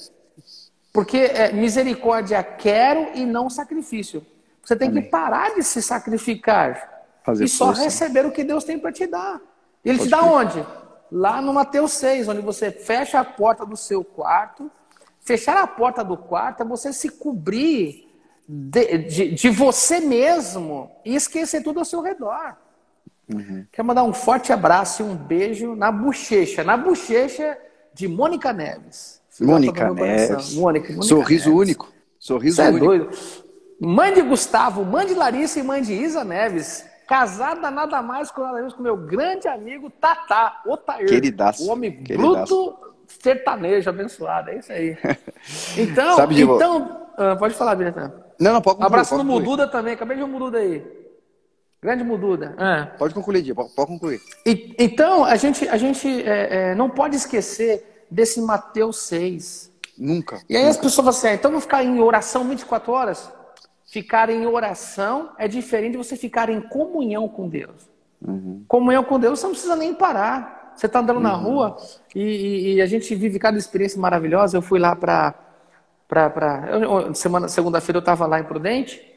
Porque é, misericórdia quero e não sacrifício. Você tem Amém. que parar de se sacrificar Fazer e só força. receber o que Deus tem para te dar. Ele Pode te dá onde? Lá no Mateus 6, onde você fecha a porta do seu quarto. Fechar a porta do quarto é você se cobrir de, de, de você mesmo e esquecer tudo ao seu redor. Uhum. Quero mandar um forte abraço e um beijo na bochecha, na bochecha de Mônica Neves. Mônica Neves. Mônica, Mônica Sorriso Neves. único. Sorriso Você é único. É doido. Mãe de Gustavo, mãe de Larissa e mãe de Isa Neves. Casada nada mais com nada menos com meu grande amigo Tatá, Otair. Queridaço. O homem Queridaço. bruto sertanejo abençoado. É isso aí. Então, então ah, pode falar, Biratan. Não, não, pode concluir. Abraço no Mududa também. Acabei de ver o Mududa aí. Grande Mududa. É. Pode concluir, Dia. Pode, concluir. E, então, a gente, a gente é, é, não pode esquecer desse Mateus 6. Nunca. E aí nunca. as pessoas falam assim, ah, então vou ficar em oração 24 horas? Ficar em oração é diferente de você ficar em comunhão com Deus. Uhum. Comunhão com Deus, você não precisa nem parar. Você está andando uhum. na rua e, e, e, a gente vive cada experiência maravilhosa. Eu fui lá para. Semana, segunda-feira eu estava lá em Prudente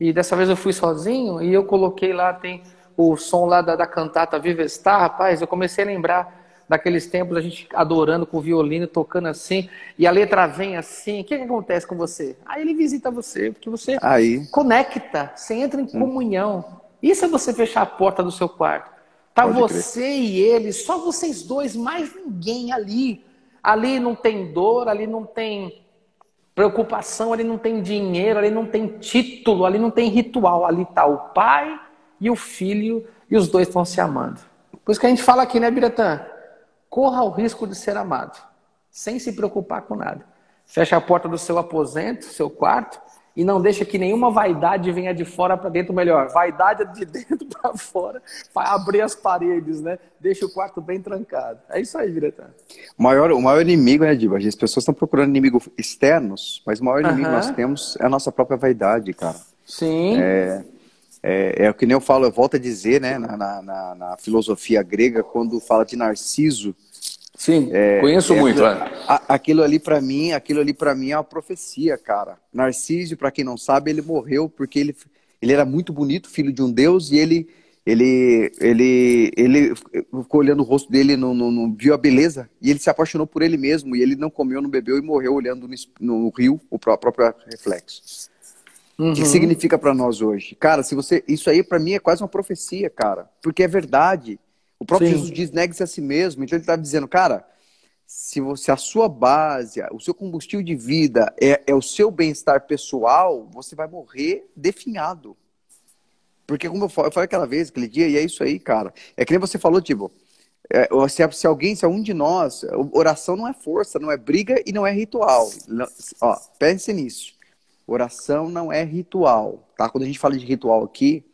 e dessa vez eu fui sozinho e eu coloquei lá, tem o som lá da, da cantata Viva Está, rapaz, eu comecei a lembrar daqueles tempos, a gente adorando com o violino, tocando assim, e a letra vem assim, o que, que acontece com você? Aí ele visita você, porque você Aí. conecta, você entra em hum. comunhão. Isso é você fechar a porta do seu quarto. Tá Pode você crer. e ele, só vocês dois, mais ninguém ali. Ali não tem dor, ali não tem preocupação, ali não tem dinheiro, ali não tem título, ali não tem ritual. Ali está o pai e o filho e os dois estão se amando. Por isso que a gente fala aqui, né, Biratã? Corra o risco de ser amado, sem se preocupar com nada. Feche a porta do seu aposento, seu quarto, e não deixa que nenhuma vaidade venha de fora para dentro, melhor, vaidade de dentro para fora, para abrir as paredes, né? Deixa o quarto bem trancado. É isso aí, diretor. O maior, o maior inimigo, né, Diba? As pessoas estão procurando inimigos externos, mas o maior inimigo que nós temos é a nossa própria vaidade, cara. Sim. É, é, é o que nem eu falo, eu volto a dizer, né, na, na, na filosofia grega, quando fala de Narciso. Sim, é, conheço é, muito. É. aquilo ali para mim, aquilo ali para mim é uma profecia, cara. Narciso, para quem não sabe, ele morreu porque ele, ele era muito bonito, filho de um deus, e ele ele ele ele ficou olhando o rosto dele, não, não, não viu a beleza e ele se apaixonou por ele mesmo e ele não comeu, não bebeu e morreu olhando no, no rio o próprio reflexo. Uhum. que significa para nós hoje? Cara, se você. Isso aí para mim é quase uma profecia, cara. Porque é verdade. O próprio Sim. Jesus diz, negue-se a si mesmo. Então ele está dizendo, cara, se você a sua base, o seu combustível de vida é, é o seu bem-estar pessoal, você vai morrer definhado. Porque como eu falei, eu falei aquela vez, aquele dia, e é isso aí, cara. É que nem você falou, tipo, é, se, se, alguém, se é um de nós, oração não é força, não é briga e não é ritual. Ó, pense nisso. Oração não é ritual, tá? Quando a gente fala de ritual aqui,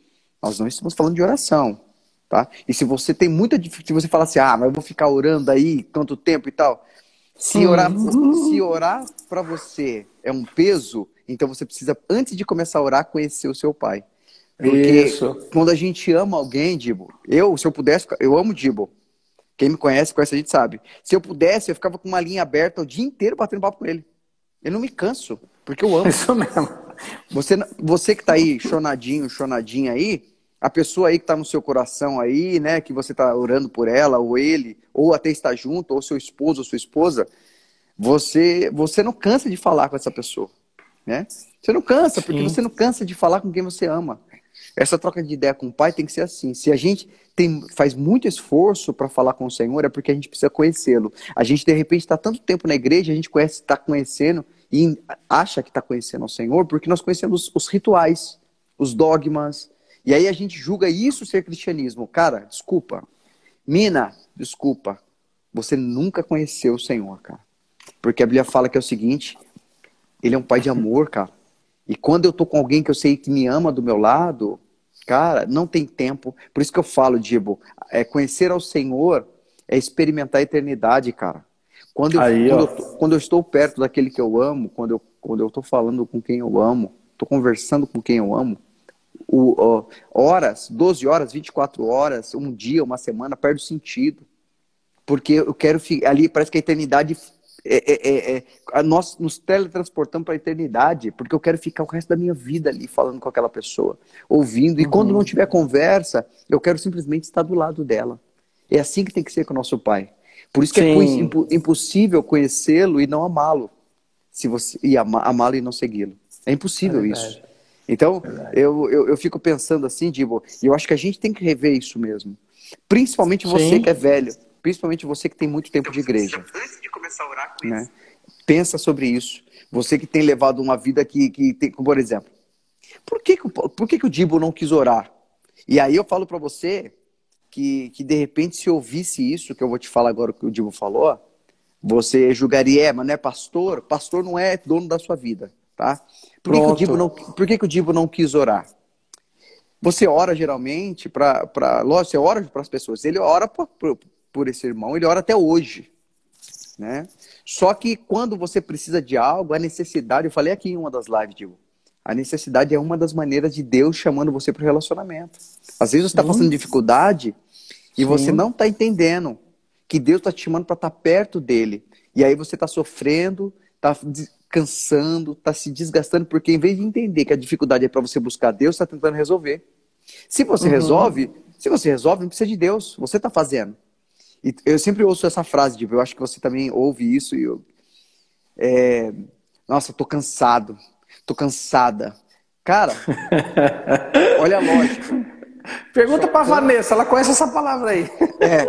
nós não estamos falando de oração, tá? E se você tem muita dificuldade, se você fala assim, ah, mas eu vou ficar orando aí quanto tempo e tal, se orar, se orar para você é um peso, então você precisa, antes de começar a orar, conhecer o seu pai. Porque Isso. quando a gente ama alguém, Dibo, eu, se eu pudesse, eu amo Dibo. Quem me conhece, conhece, a gente sabe. Se eu pudesse, eu ficava com uma linha aberta o dia inteiro batendo papo com ele. Eu não me canso. Porque eu amo. Isso mesmo. Você, você que tá aí, chonadinho, chonadinha aí, a pessoa aí que tá no seu coração aí, né, que você tá orando por ela, ou ele, ou até está junto, ou seu esposo, ou sua esposa, você, você não cansa de falar com essa pessoa, né? Você não cansa, porque Sim. você não cansa de falar com quem você ama. Essa troca de ideia com o pai tem que ser assim. Se a gente tem, faz muito esforço para falar com o Senhor, é porque a gente precisa conhecê-lo. A gente, de repente, está tanto tempo na igreja, a gente conhece, está conhecendo, e acha que está conhecendo o Senhor porque nós conhecemos os rituais, os dogmas, e aí a gente julga isso ser cristianismo. Cara, desculpa. Mina, desculpa. Você nunca conheceu o Senhor, cara. Porque a Bíblia fala que é o seguinte: Ele é um pai de amor, cara. E quando eu tô com alguém que eu sei que me ama do meu lado, cara, não tem tempo. Por isso que eu falo, Dibo, é conhecer ao Senhor é experimentar a eternidade, cara. Quando eu, Aí, quando, eu, quando eu, estou perto daquele que eu amo, quando eu quando eu estou falando com quem eu amo, estou conversando com quem eu amo, o, horas, 12 horas, 24 horas, um dia, uma semana, perde o sentido. Porque eu quero ficar ali, parece que a eternidade. É, é, é, é nós nos teletransportamos para a eternidade, porque eu quero ficar o resto da minha vida ali falando com aquela pessoa, ouvindo. E uhum. quando não tiver conversa, eu quero simplesmente estar do lado dela. É assim que tem que ser com o nosso pai. Por isso que é Sim. é impossível conhecê-lo e não amá-lo. Se você e amá-lo e não segui-lo. É impossível é isso. Então, eu, eu, eu, fico pensando assim, Dibo, e eu acho que a gente tem que rever isso mesmo. Principalmente você Sim. que é velho, principalmente você que tem muito tempo de igreja. Antes de começar a orar com né? isso. Pensa sobre isso. Você que tem levado uma vida que, que tem, por exemplo, por que, que, por que, que o Dibo não quis orar? E aí eu falo para você que, que de repente se ouvisse isso que eu vou te falar agora que o Dibo falou, você julgaria, é, mas não é pastor? Pastor não é dono da sua vida, tá? Por que, que, o Dibo não, por que, que o Dibo não quis orar? Você ora geralmente para. Você ora para as pessoas. Ele ora por, por, por, esse irmão, ele ora até hoje. Né? Só que quando você precisa de algo, a necessidade, eu falei aqui em uma das lives, Dibo, a necessidade é uma das maneiras de Deus chamando você para o relacionamento. Às vezes você está passando dificuldade e Sim. você não está entendendo que Deus está te chamando para estar tá perto dele. E aí você está sofrendo, está cansando, está se desgastando, porque em vez de entender que a dificuldade é para você buscar Deus, está tentando resolver. Se você uhum. resolve, se você resolve, não precisa de Deus, você está fazendo. E eu sempre ouço essa frase, tipo, eu acho que você também ouve isso e eu. É, nossa, tô cansado, tô cansada. Cara, olha a lógica. Pergunta para Vanessa, ela conhece essa palavra aí. É.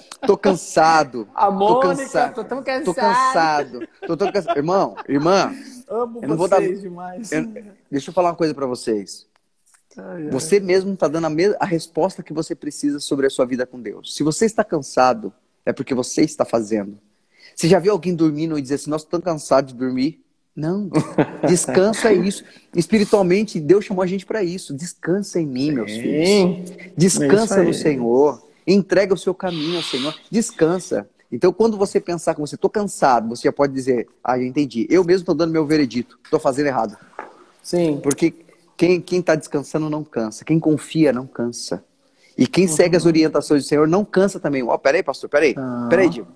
Tô cansado. A Mônica, tô cansado. Tô tão cansado. Tô cansado. Tô tão cansado. Irmão, irmã. Amo eu não vou dar... demais. Eu... Deixa eu falar uma coisa para vocês. Ai, ai. Você mesmo está dando a, me... a resposta que você precisa sobre a sua vida com Deus. Se você está cansado, é porque você está fazendo. Você já viu alguém dormindo e dizer assim, nossa, tão cansado de dormir? Não. Descanso é isso. Espiritualmente, Deus chamou a gente para isso. Descansa em mim, Sim. meus filhos. Descansa é no Senhor. Entrega o seu caminho ao Senhor. Descansa. Então, quando você pensar que você estou cansado, você já pode dizer, ah, eu entendi. Eu mesmo estou dando meu veredito. Estou fazendo errado. Sim. Porque quem está descansando não cansa. Quem confia não cansa. E quem uhum. segue as orientações do Senhor não cansa também. Ó, oh, peraí, pastor, peraí. Ah. Peraí, Diego.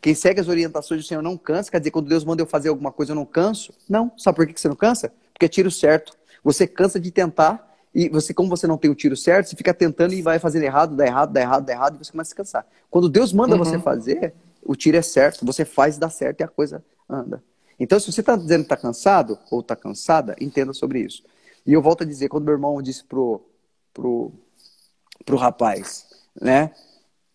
Quem segue as orientações do Senhor não cansa. Quer dizer, quando Deus manda eu fazer alguma coisa, eu não canso? Não. Sabe por que você não cansa? Porque é tiro certo. Você cansa de tentar e você, como você não tem o tiro certo, você fica tentando e vai fazendo errado, dá errado, dá errado, dá errado, e você começa a se cansar. Quando Deus manda uhum. você fazer, o tiro é certo, você faz e dá certo e a coisa anda. Então, se você está dizendo que está cansado ou está cansada, entenda sobre isso. E eu volto a dizer, quando meu irmão disse pro, pro, pro rapaz, né?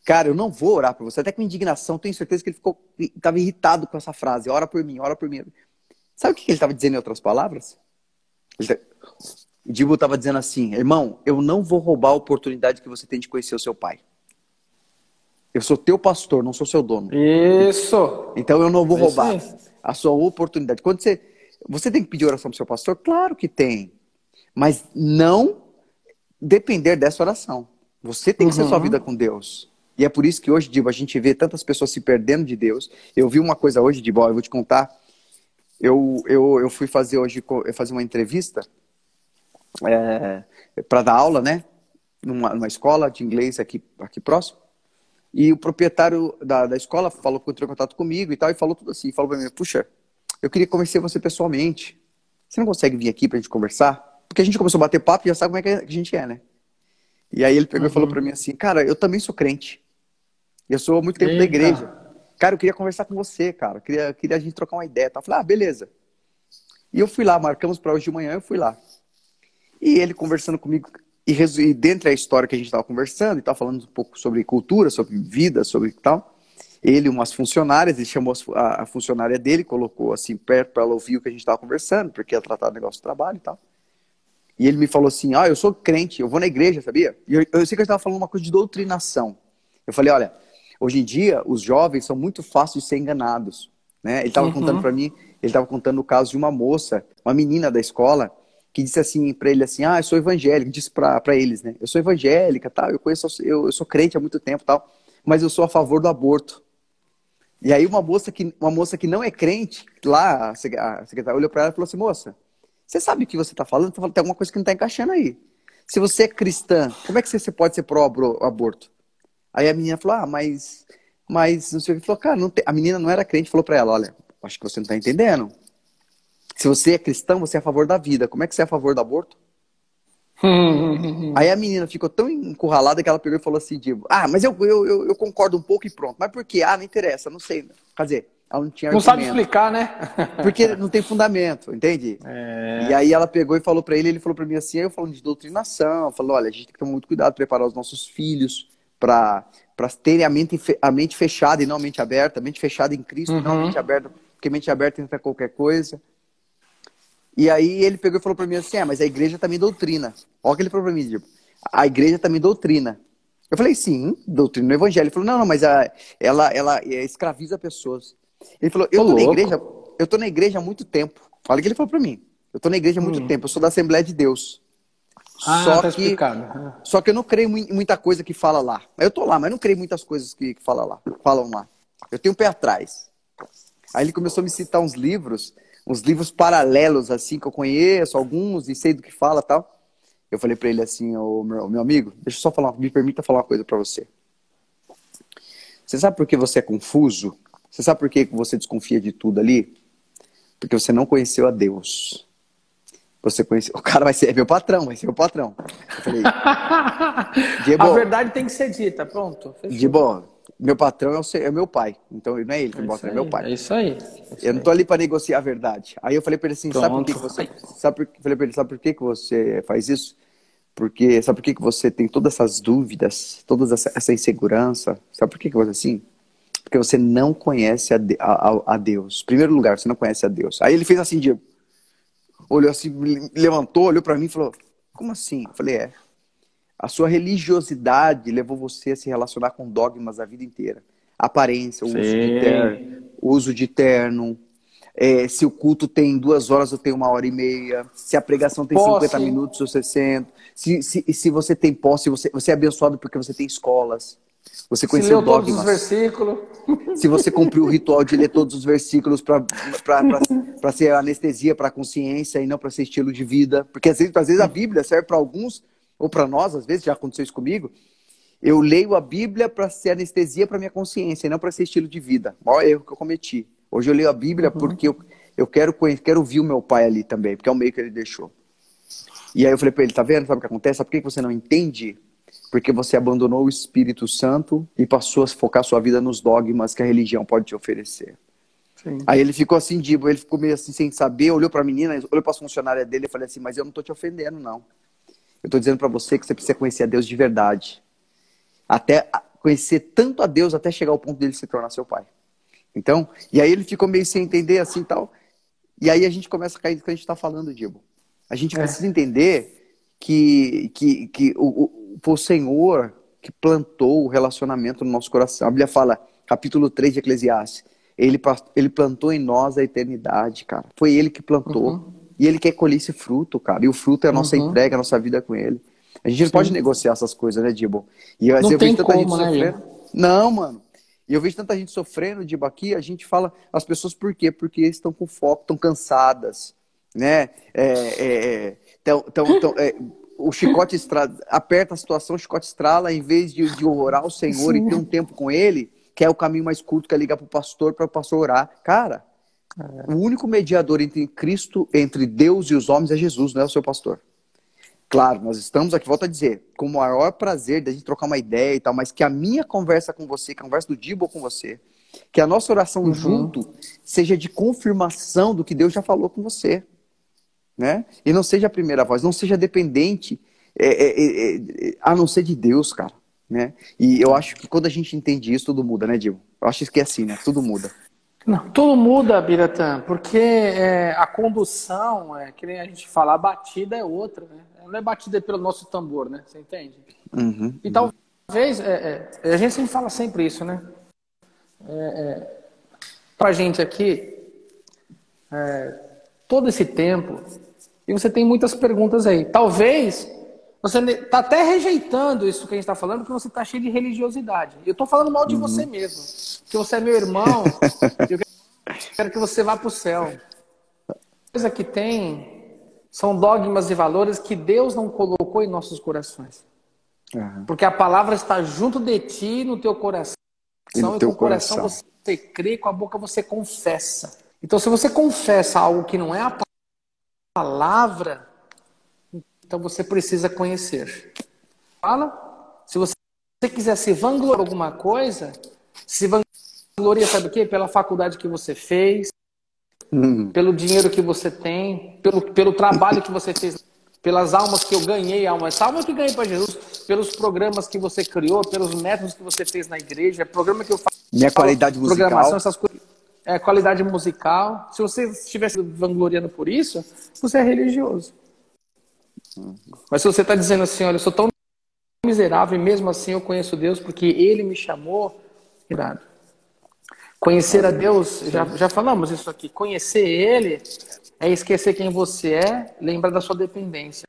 Cara, eu não vou orar por você. Até com indignação, tenho certeza que ele ficou estava irritado com essa frase. Ora por mim, ora por mim. Sabe o que ele estava dizendo em outras palavras? Ele, o Dibo estava dizendo assim, irmão, eu não vou roubar a oportunidade que você tem de conhecer o seu pai. Eu sou teu pastor, não sou seu dono. Isso. Então eu não vou roubar a sua oportunidade. Quando você, você tem que pedir oração para o seu pastor, claro que tem, mas não depender dessa oração. Você tem que uhum. ser sua vida com Deus. E é por isso que hoje, Dibo, a gente vê tantas pessoas se perdendo de Deus. Eu vi uma coisa hoje, Dibo, eu vou te contar. Eu, eu, eu fui fazer hoje fazer uma entrevista é, para dar aula, né? Numa, numa, escola de inglês aqui, aqui próximo. E o proprietário da, da escola falou que entrou em contato comigo e tal, e falou tudo assim. Falou para mim: Puxa, eu queria conhecer você pessoalmente. Você não consegue vir aqui para a gente conversar? Porque a gente começou a bater papo e já sabe como é que a gente é, né? E aí ele pegou uhum. e falou para mim assim: Cara, eu também sou crente. Eu sou há muito tempo Eita. da igreja. Cara, eu queria conversar com você, cara. Eu queria, queria a gente trocar uma ideia. Tá? Eu falei: Ah, beleza. E eu fui lá, marcamos para hoje de manhã, eu fui lá. E ele conversando comigo, e, e dentro da história que a gente estava conversando, e estava falando um pouco sobre cultura, sobre vida, sobre tal. Ele, umas funcionárias, ele chamou a, a funcionária dele, colocou assim perto para ela ouvir o que a gente estava conversando, porque ia tratar do negócio do trabalho e tal. E ele me falou assim: Ah, eu sou crente, eu vou na igreja, sabia? E eu, eu sei que ele estava falando uma coisa de doutrinação. Eu falei: Olha, hoje em dia os jovens são muito fáceis de ser enganados. Né? Ele estava uhum. contando para mim, ele estava contando o caso de uma moça, uma menina da escola, que disse assim para ele assim, ah, eu sou evangélico, disse para eles, né? Eu sou evangélica, tal, eu conheço, eu, eu sou crente há muito tempo, tal, mas eu sou a favor do aborto. E aí uma moça que, uma moça que não é crente, lá, a secretária olhou para ela e falou assim, moça, você sabe o que você está falando? Tem alguma coisa que não está encaixando aí. Se você é cristã, como é que você pode ser pró-aborto? Aí a menina falou, ah, mas, mas não sei o que. Falou, cara, a menina não era crente, falou para ela, olha, acho que você não está entendendo. Se você é cristão, você é a favor da vida. Como é que você é a favor do aborto? Aí a menina ficou tão encurralada que ela pegou e falou assim, tipo, ah, mas eu, eu, eu, concordo um pouco e pronto. Mas por quê? Ah, não interessa, não sei. Quer dizer, ela não tinha Não sabe explicar, né? Porque não tem fundamento, entende? É... E aí ela pegou e falou para ele, ele falou para mim assim, eu falando de doutrinação, falou, olha, a gente tem que tomar muito cuidado, preparar os nossos filhos para terem a mente, a mente fechada e não a mente aberta, a mente fechada em Cristo uhum. não a mente aberta, porque mente aberta entra qualquer coisa. E aí ele pegou e falou para mim assim: é, mas a igreja também doutrina. Olha o que ele falou para mim, tipo, a igreja também doutrina. Eu falei, sim, doutrina no evangelho. Ele falou, não, não, mas a, ela, ela escraviza pessoas. Ele falou, eu tô, na igreja, eu tô na igreja há muito tempo. Olha o que ele falou para mim. Eu tô na igreja há muito hum. tempo, eu sou da Assembleia de Deus. Ah, só tá que, explicado. Só que eu não creio em muita coisa que fala lá. Eu tô lá, mas não creio em muitas coisas que, que fala lá, falam lá. Eu tenho um pé atrás. Aí ele começou a me citar uns livros uns livros paralelos, assim, que eu conheço, alguns, e sei do que fala tal. Eu falei para ele assim, ô meu, meu amigo, deixa eu só falar, me permita falar uma coisa para você. Você sabe por que você é confuso? Você sabe por que você desconfia de tudo ali? Porque você não conheceu a Deus. Você conheceu. O cara vai ser é meu patrão, vai ser meu patrão. Eu falei, a verdade tem que ser dita, pronto. De boa meu patrão é o, é meu pai. Então não é ele que é me bota, é meu pai. É isso aí. É eu não tô ali para negociar a verdade. Aí eu falei para ele assim, Pronto. sabe por que, você. Sabe por, falei para ele, sabe por que, que você faz isso? Porque sabe por que, que você tem todas essas dúvidas, toda essa, essa insegurança? Sabe por que, que você é assim? Porque você não conhece a, a, a Deus. Em primeiro lugar, você não conhece a Deus. Aí ele fez assim, de, olhou assim, levantou, olhou para mim e falou: Como assim? Eu falei: É. A sua religiosidade levou você a se relacionar com dogmas a vida inteira. Aparência, o uso de terno, uso de terno é, se o culto tem duas horas ou tem uma hora e meia, se a pregação tem posse. 50 minutos ou 60, se, se, se você tem posse, você, você é abençoado porque você tem escolas. Você conheceu se dogmas. todos os versículos. Se você cumpriu o ritual de ler todos os versículos para ser anestesia para a consciência e não para ser estilo de vida. Porque às vezes, às vezes a Bíblia serve para alguns ou para nós, às vezes, já aconteceu isso comigo, eu leio a Bíblia para ser anestesia para minha consciência, e não para ser estilo de vida. O maior erro que eu cometi. Hoje eu leio a Bíblia uhum. porque eu, eu quero, quero ouvir o meu pai ali também, porque é o meio que ele deixou. E aí eu falei para ele, tá vendo? Sabe o que acontece? Sabe por que você não entende? Porque você abandonou o Espírito Santo e passou a focar sua vida nos dogmas que a religião pode te oferecer. Sim. Aí ele ficou assim, tipo, ele ficou meio assim sem saber, olhou para a menina, olhou para a funcionária dele e falei assim, mas eu não tô te ofendendo não. Eu estou dizendo para você que você precisa conhecer a Deus de verdade. Até conhecer tanto a Deus até chegar ao ponto dele se tornar seu pai. Então, e aí ele ficou meio sem entender assim tal. E aí a gente começa a cair do que a gente está falando, Diego. A gente é. precisa entender que, que, que o, o, foi o Senhor que plantou o relacionamento no nosso coração. A Bíblia fala, capítulo 3 de Eclesiastes, ele, ele plantou em nós a eternidade, cara. Foi ele que plantou. Uhum. E ele quer colher esse fruto, cara. E o fruto é a nossa uhum. entrega, a nossa vida com ele. A gente não pode negociar essas coisas, né, Dibo? E eu, não eu tem vejo tanta como, gente né, sofrendo. Não, mano. E eu vejo tanta gente sofrendo, Dibo, aqui, a gente fala, as pessoas por quê? Porque estão com foco, estão cansadas, né? É, é, é tão, tão, tão, é, o chicote estra... aperta a situação, o chicote estrala, em vez de, de orar ao Senhor Sim. e ter um tempo com ele, que é o caminho mais curto, que é ligar pro pastor para o pastor orar. Cara, é. O único mediador entre Cristo, entre Deus e os homens é Jesus, não é o seu pastor. Claro, nós estamos aqui, volto a dizer, com o maior prazer da gente trocar uma ideia e tal, mas que a minha conversa com você, que a conversa do Dibo com você, que a nossa oração uhum. junto seja de confirmação do que Deus já falou com você. Né? E não seja a primeira voz, não seja dependente é, é, é, é, a não ser de Deus, cara. Né? E eu acho que quando a gente entende isso, tudo muda, né, Dibo? Eu acho que é assim, né? Tudo muda. Não, tudo muda, Biratã, porque é, a condução, é, que nem a gente fala, a batida é outra, né? Não é batida pelo nosso tambor, né? Você entende? Uhum, e uhum. talvez, é, é, a gente sempre fala sempre isso, né? É, é, pra gente aqui, é, todo esse tempo, e você tem muitas perguntas aí. Talvez Você está até rejeitando isso que a gente está falando, porque você está cheio de religiosidade. Eu estou falando mal de uhum. você mesmo. Que você é meu irmão. eu quero que você vá para o céu. A coisa que tem são dogmas e valores que Deus não colocou em nossos corações. Uhum. Porque a palavra está junto de ti, no teu coração. E, no e teu com o coração, coração você crê, com a boca você confessa. Então, se você confessa algo que não é a palavra, então você precisa conhecer. Fala. Se você quiser se vangloriar alguma coisa, se vangloria, sabe o quê? Pela faculdade que você fez, hum. pelo dinheiro que você tem, pelo, pelo trabalho que você fez, pelas almas que eu ganhei, almas, alma que ganhei para Jesus, pelos programas que você criou, pelos métodos que você fez na igreja, programa que eu faço. Minha qualidade musical. Programação, essas coisas. É, qualidade musical. Se você estivesse vangloriando por isso, você é religioso. Mas se você está dizendo assim, olha, eu sou tão miserável e mesmo assim eu conheço Deus porque Ele me chamou, cuidado. Conhecer a Deus, já, já falamos isso aqui, conhecer Ele é esquecer quem você é, lembrar da sua dependência.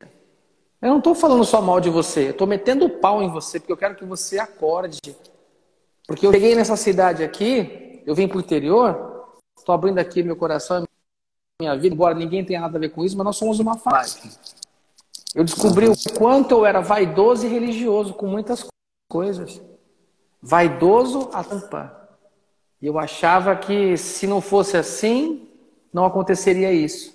Eu não estou falando só mal de você, eu estou metendo o pau em você, porque eu quero que você acorde. Porque eu cheguei nessa cidade aqui, eu vim para o interior, estou abrindo aqui meu coração, minha vida, embora ninguém tenha nada a ver com isso, mas nós somos uma fase. Eu descobri o quanto eu era vaidoso e religioso com muitas coisas. Vaidoso a tampa. E eu achava que se não fosse assim, não aconteceria isso.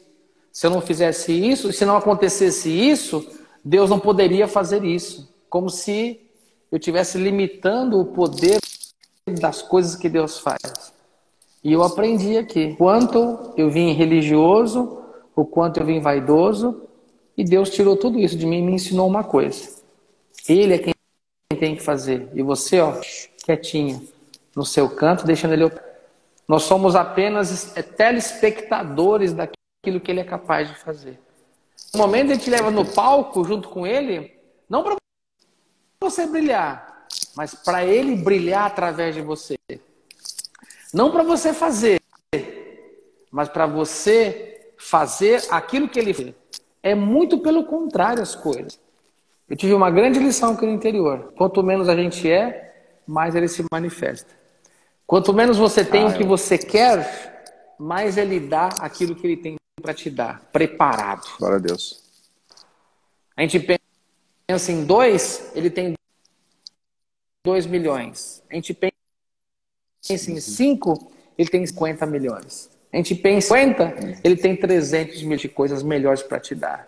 Se eu não fizesse isso, se não acontecesse isso, Deus não poderia fazer isso. Como se eu estivesse limitando o poder das coisas que Deus faz. E eu aprendi aqui. Quanto eu vim religioso, o quanto eu vim vaidoso, e Deus tirou tudo isso de mim e me ensinou uma coisa. Ele é quem tem que fazer. E você, ó, quietinho, no seu canto, deixando ele. Nós somos apenas é, telespectadores daquilo que ele é capaz de fazer. No momento ele te leva no palco junto com ele, não para você brilhar, mas para ele brilhar através de você. Não para você fazer, mas para você fazer aquilo que ele fez. É muito pelo contrário as coisas. Eu tive uma grande lição aqui no interior. Quanto menos a gente é, mais ele se manifesta. Quanto menos você tem ah, o que você quer, mais ele dá aquilo que ele tem para te dar, preparado. Glória a Deus. A gente pensa em dois, ele tem dois milhões. A gente pensa em cinco, ele tem 50 milhões. A gente pensa em 50, ele tem 300 mil de coisas melhores para te dar.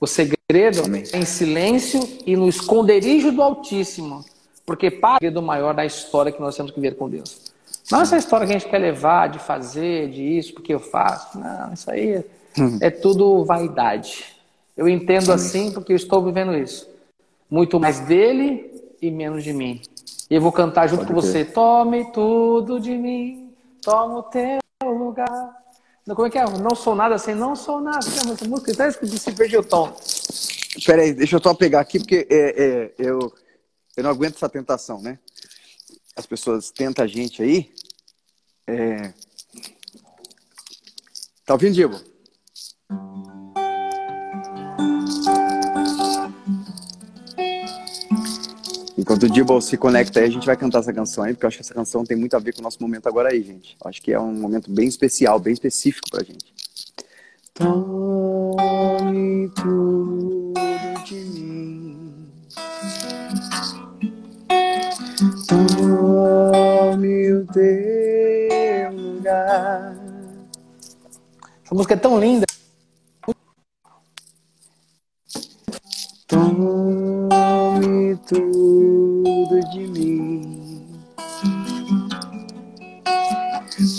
O segredo é em silêncio e no esconderijo do Altíssimo. Porque para o maior da história que nós temos que ver com Deus. Não essa história que a gente quer levar de fazer, de isso, porque eu faço. Não, isso aí hum. é tudo vaidade. Eu entendo assim porque eu estou vivendo isso. Muito mais dele e menos de mim. E eu vou cantar junto Pode com você. Tome tudo de mim, toma o teu lugar. Como é que é? Não sou nada assim, não sou nada. Essa música, até se perdeu o tom. Peraí, deixa eu só pegar aqui, porque é, é, eu, eu não aguento essa tentação, né? As pessoas tentam a gente aí. É... Tá ouvindo, Diego? Enquanto o Dibble se conecta aí, a gente vai cantar essa canção aí, porque eu acho que essa canção tem muito a ver com o nosso momento agora aí, gente. Eu acho que é um momento bem especial, bem específico pra gente. Tome tudo de mim. Tome o teu lugar. Essa música é tão linda. Tome tudo de mim.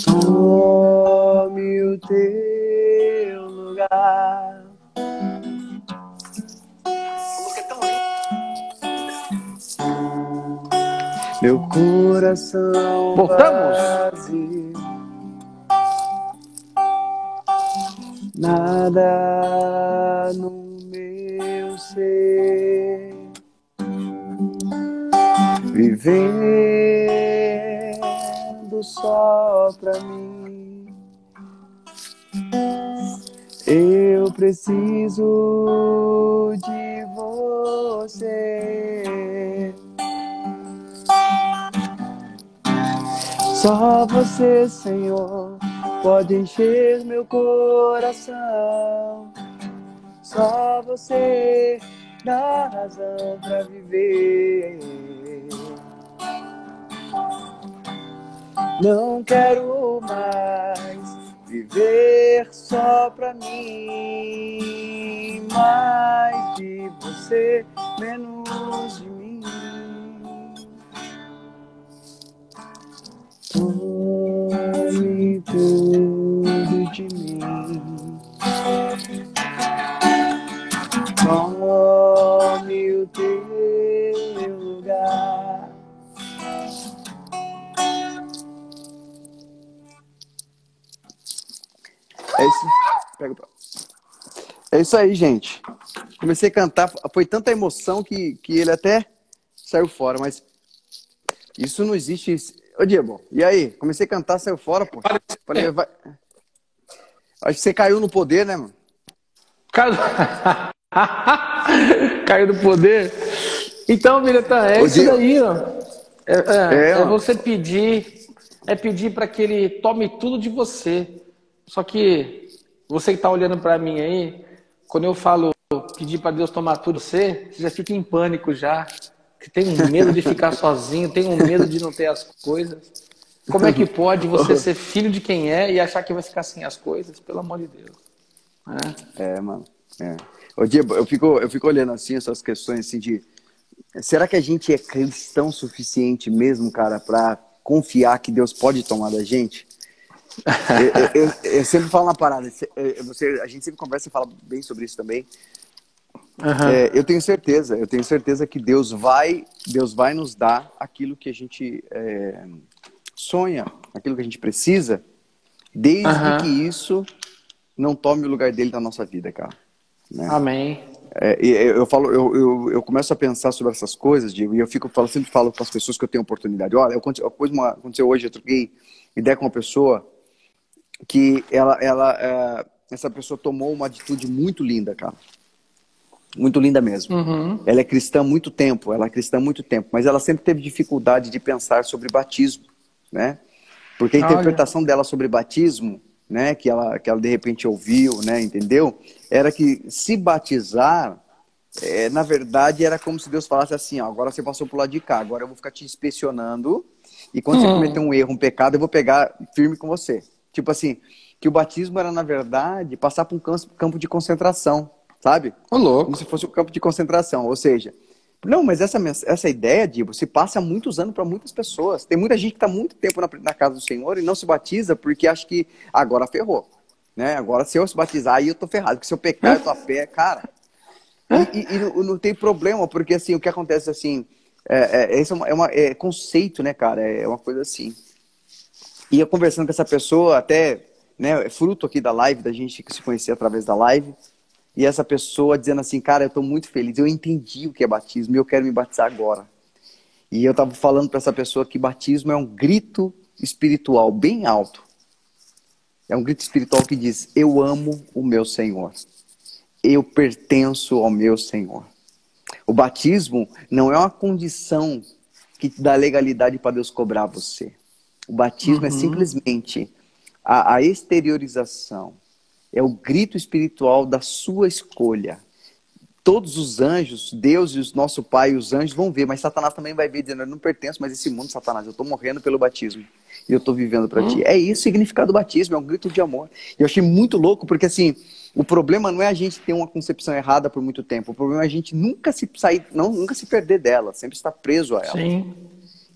Tome o teu lugar. Meu coração Voltamos. vazio. Nada no ser, vivendo só pra mim. Eu preciso de você. Só você, Senhor, pode encher meu coração. Só você dá razão pra viver. Não quero mais viver só pra mim, mais de você, menos de mim. Tome tudo de mim. Tome o teu lugar. É isso. Pega pra... É isso aí, gente. Comecei a cantar, foi tanta emoção que, que ele até saiu fora, mas isso não existe. Ô, Diego, e aí? Comecei a cantar, saiu fora, pô. Falei, vai... Acho que você caiu no poder, né, mano? Caiu, caiu no poder. Então, Mileta, é Ô, isso Diego. daí, ó. É, é- É, é você pedir, é pedir para que ele tome tudo de você. Só que você que está olhando para mim aí, quando eu falo pedir para Deus tomar tudo você, você já fica em pânico já. Que tem um medo de ficar sozinho, tem um medo de não ter as coisas. Como é que pode você ser filho de quem é e achar que vai ficar sem as coisas? Pelo amor de Deus. É. É, mano. É. Ô, Diego, eu fico, eu fico olhando assim essas questões assim de. Será que a gente é cristão suficiente mesmo, cara, pra confiar que Deus pode tomar da gente? Eu, eu- eu- sempre falo uma parada. cê- Você, a gente sempre conversa e fala bem sobre isso também. Aham. É, eu tenho certeza, eu tenho certeza que Deus vai, Deus vai nos dar aquilo que a gente é, sonha, aquilo que a gente precisa, desde Aham. que isso não tome o lugar dele na nossa vida, cara. né? Amém. É, eu, falo, eu, eu, eu começo a pensar sobre essas coisas, Diego, e eu fico, falo, sempre falo com as pessoas que eu tenho oportunidade. Olha, eu, a coisa uma- aconteceu hoje, eu troquei ideia com uma pessoa que ela, ela, é, essa pessoa tomou uma atitude muito linda, cara. Muito linda mesmo. Uhum. Ela é cristã há muito tempo, ela é cristã há muito tempo, mas ela sempre teve dificuldade de pensar sobre batismo, né? Porque a Olha. interpretação dela sobre batismo, né, que ela, que ela de repente ouviu, né, entendeu? Era que se batizar, é, na verdade, era como se Deus falasse assim, ó, agora você passou pro lado de cá, agora eu vou ficar te inspecionando, e quando você Hum. cometer um erro, um pecado, eu vou pegar firme com você. Tipo assim, que o batismo era, na verdade, passar por um cam- campo de concentração, sabe? Ô, louco. como se fosse um campo de concentração. Ou seja, não, mas essa, essa ideia, Dibo, se passa há muitos anos para muitas pessoas. Tem muita gente que está muito tempo na, na casa do Senhor e não se batiza porque acha que agora ferrou. Né? Agora, se eu se batizar, aí eu tô ferrado. Porque se eu pecar, eu tô a pé, cara. E, e- e não, não tem problema, porque assim, o que acontece assim, é, é, esse é, uma, é, uma- é conceito, né, cara? É uma coisa assim. E eu conversando com essa pessoa, até, né, é fruto aqui da live, da gente se conhecer através da live, e essa pessoa dizendo assim, cara, eu tô muito feliz, eu entendi o que é batismo e eu quero me batizar agora. E eu tava falando para essa pessoa que batismo é um grito espiritual bem alto. É um grito espiritual que diz: Eu amo o meu Senhor. Eu pertenço ao meu Senhor. O batismo não é uma condição que te dá legalidade para Deus cobrar você. O batismo é simplesmente a, a exteriorização, é o grito espiritual da sua escolha. Todos os anjos, Deus e o nosso Pai e os anjos vão ver, mas Satanás também vai ver, dizendo: Eu não pertenço mais a esse mundo, Satanás, eu estou morrendo pelo batismo e eu estou vivendo para ti. É isso o significado do batismo, é um grito de amor. E eu achei muito louco, porque assim, o problema não é a gente ter uma concepção errada por muito tempo, o problema é a gente nunca se sair, não, nunca se perder dela, sempre estar preso a ela. Sim.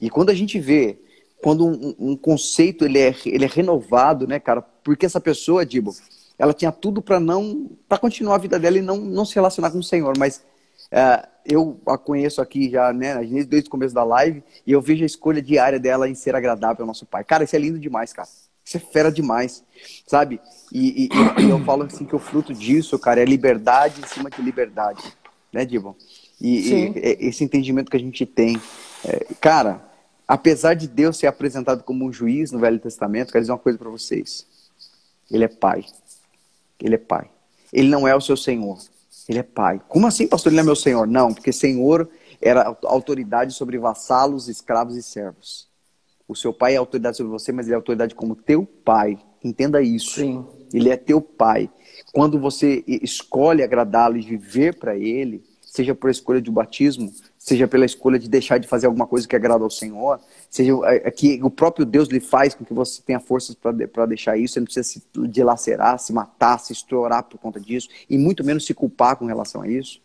E quando a gente vê, quando um, um conceito ele é, ele é renovado, né, cara? Porque essa pessoa, Dibo, ela tinha tudo para não, para continuar a vida dela e não, não se relacionar com o Senhor, mas é, eu a conheço aqui já, né, desde o começo da live, e eu vejo a escolha diária dela em ser agradável ao nosso Pai. Cara, isso é lindo demais, cara. Isso é fera demais, sabe? E, e- e eu falo assim que o fruto disso, cara, é liberdade em cima de liberdade, né, Dibo? E, e- e- esse entendimento que a gente tem. É, cara, apesar de Deus ser apresentado como um juiz no Velho Testamento, quero dizer uma coisa para vocês. Ele é pai. Ele é pai. Ele não é o seu senhor. Ele é pai. Como assim, pastor? Ele não é meu senhor? Não, porque senhor era autoridade sobre vassalos, escravos e servos. O seu pai é autoridade sobre você, mas ele é autoridade como teu pai. Entenda isso. Sim. Ele é teu pai. Quando você escolhe agradá-lo e viver para ele, seja por escolha de batismo, seja pela escolha de deixar de fazer alguma coisa que agrada ao Senhor, seja é, é que o próprio Deus lhe faz com que você tenha forças para deixar isso, você não precisa se dilacerar, se matar, se estourar por conta disso, e muito menos se culpar com relação a isso.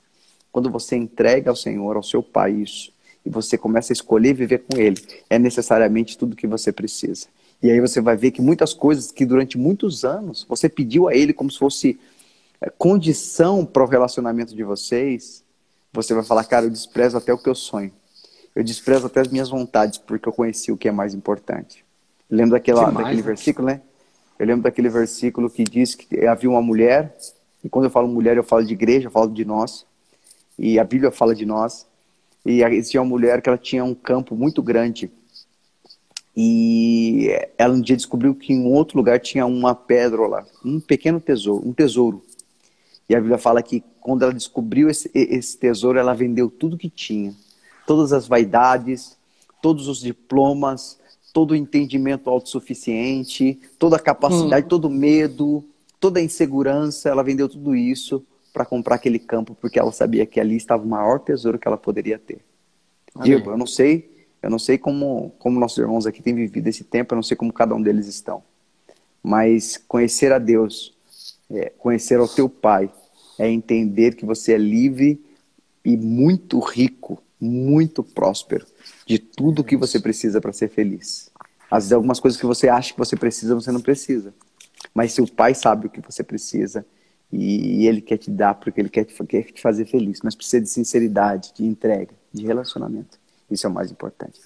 Quando você entrega ao Senhor, ao seu Pai isso, e você começa a escolher viver com Ele, é necessariamente tudo que você precisa. E aí você vai ver que muitas coisas que durante muitos anos você pediu a Ele como se fosse é, condição para o relacionamento de vocês, você vai falar, cara, eu desprezo até o que eu sonho. Eu desprezo até as minhas vontades, porque eu conheci o que é mais importante. Eu lembro daquela, Demais, daquele né? versículo, né? Eu lembro daquele versículo que diz que havia uma mulher, e quando eu falo mulher, eu falo de igreja, eu falo de nós, e a Bíblia fala de nós, e existia uma mulher que ela tinha um campo muito grande, e ela um dia descobriu que em outro lugar tinha uma pedra lá, um pequeno tesouro, um tesouro. E a Bíblia fala que quando ela descobriu esse, esse tesouro, ela vendeu tudo que tinha. Todas as vaidades, todos os diplomas, todo o entendimento autossuficiente, toda a capacidade, hum. todo o medo, toda a insegurança, ela vendeu tudo isso para comprar aquele campo, porque ela sabia que ali estava o maior tesouro que ela poderia ter. Diego, eu não sei, eu não sei como, como nossos irmãos aqui têm vivido esse tempo, eu não sei como cada um deles estão. Mas conhecer a Deus é, conhecer ao teu pai é entender que você é livre e muito rico, muito próspero de tudo que você precisa para ser feliz. Às vezes, algumas coisas que você acha que você precisa, você não precisa. Mas seu pai sabe o que você precisa e ele quer te dar porque ele quer te, quer te fazer feliz. Mas precisa de sinceridade, de entrega, de relacionamento. Isso é o mais importante.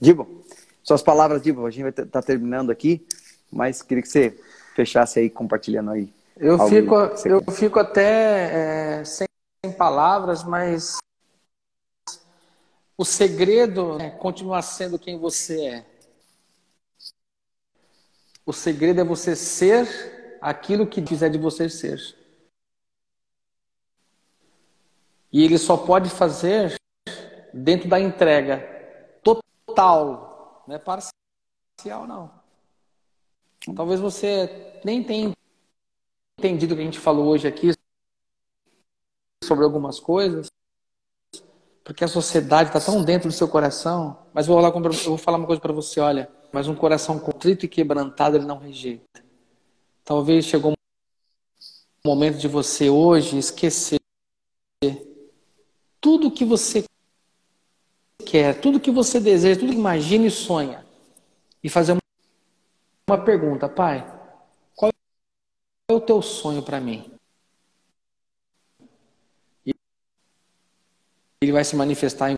Dibo, suas palavras, Dibo, a gente vai estar tá terminando aqui, mas queria que você fechasse aí compartilhando aí eu fico, eu fico até é, sem, palavras, mas o segredo é continuar sendo quem você é. O segredo é você ser aquilo que quiser de você ser. E ele só pode fazer dentro da entrega total, não é parcial, não. Talvez você nem tenha entendido o que a gente falou hoje aqui sobre algumas coisas, porque a sociedade está tão dentro do seu coração. Mas vou, falar, eu vou falar uma coisa para você, olha, mas um coração contrito e quebrantado ele não rejeita. Talvez chegou um momento de você hoje esquecer tudo que você quer, tudo que você deseja, tudo que imagina e sonha, e fazer uma pergunta, pai, o teu sonho para mim? E ele vai se manifestar em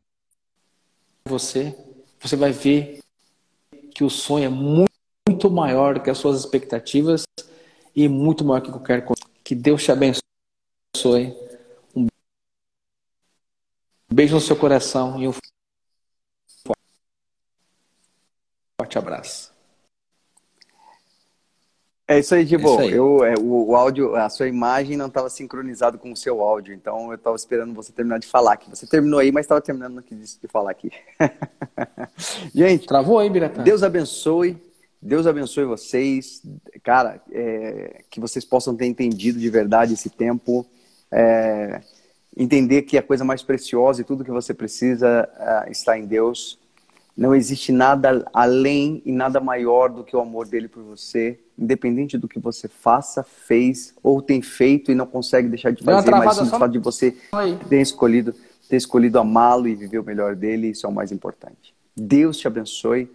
você. Você vai ver que o sonho é muito, maior do que as suas expectativas e muito maior que qualquer coisa. Que Deus te abençoe. Um beijo no seu coração e um forte abraço. É isso aí, Gibo. É eu, é, o, o, áudio, a sua imagem não estava sincronizado com o seu áudio, então eu estava esperando você terminar de falar aqui. Você terminou aí, mas estava terminando de falar aqui. Gente, travou aí, Biratã. Deus abençoe, Deus abençoe vocês, cara, é, que vocês possam ter entendido de verdade esse tempo, é, entender que a coisa mais preciosa e tudo que você precisa é, está em Deus. Não existe nada além e nada maior do que o amor dele por você independente do que você faça, fez ou tem feito e não consegue deixar de fazer, mas sim fato de você ter escolhido, ter escolhido amá-lo e viver o melhor dele, isso é o mais importante. Deus te abençoe.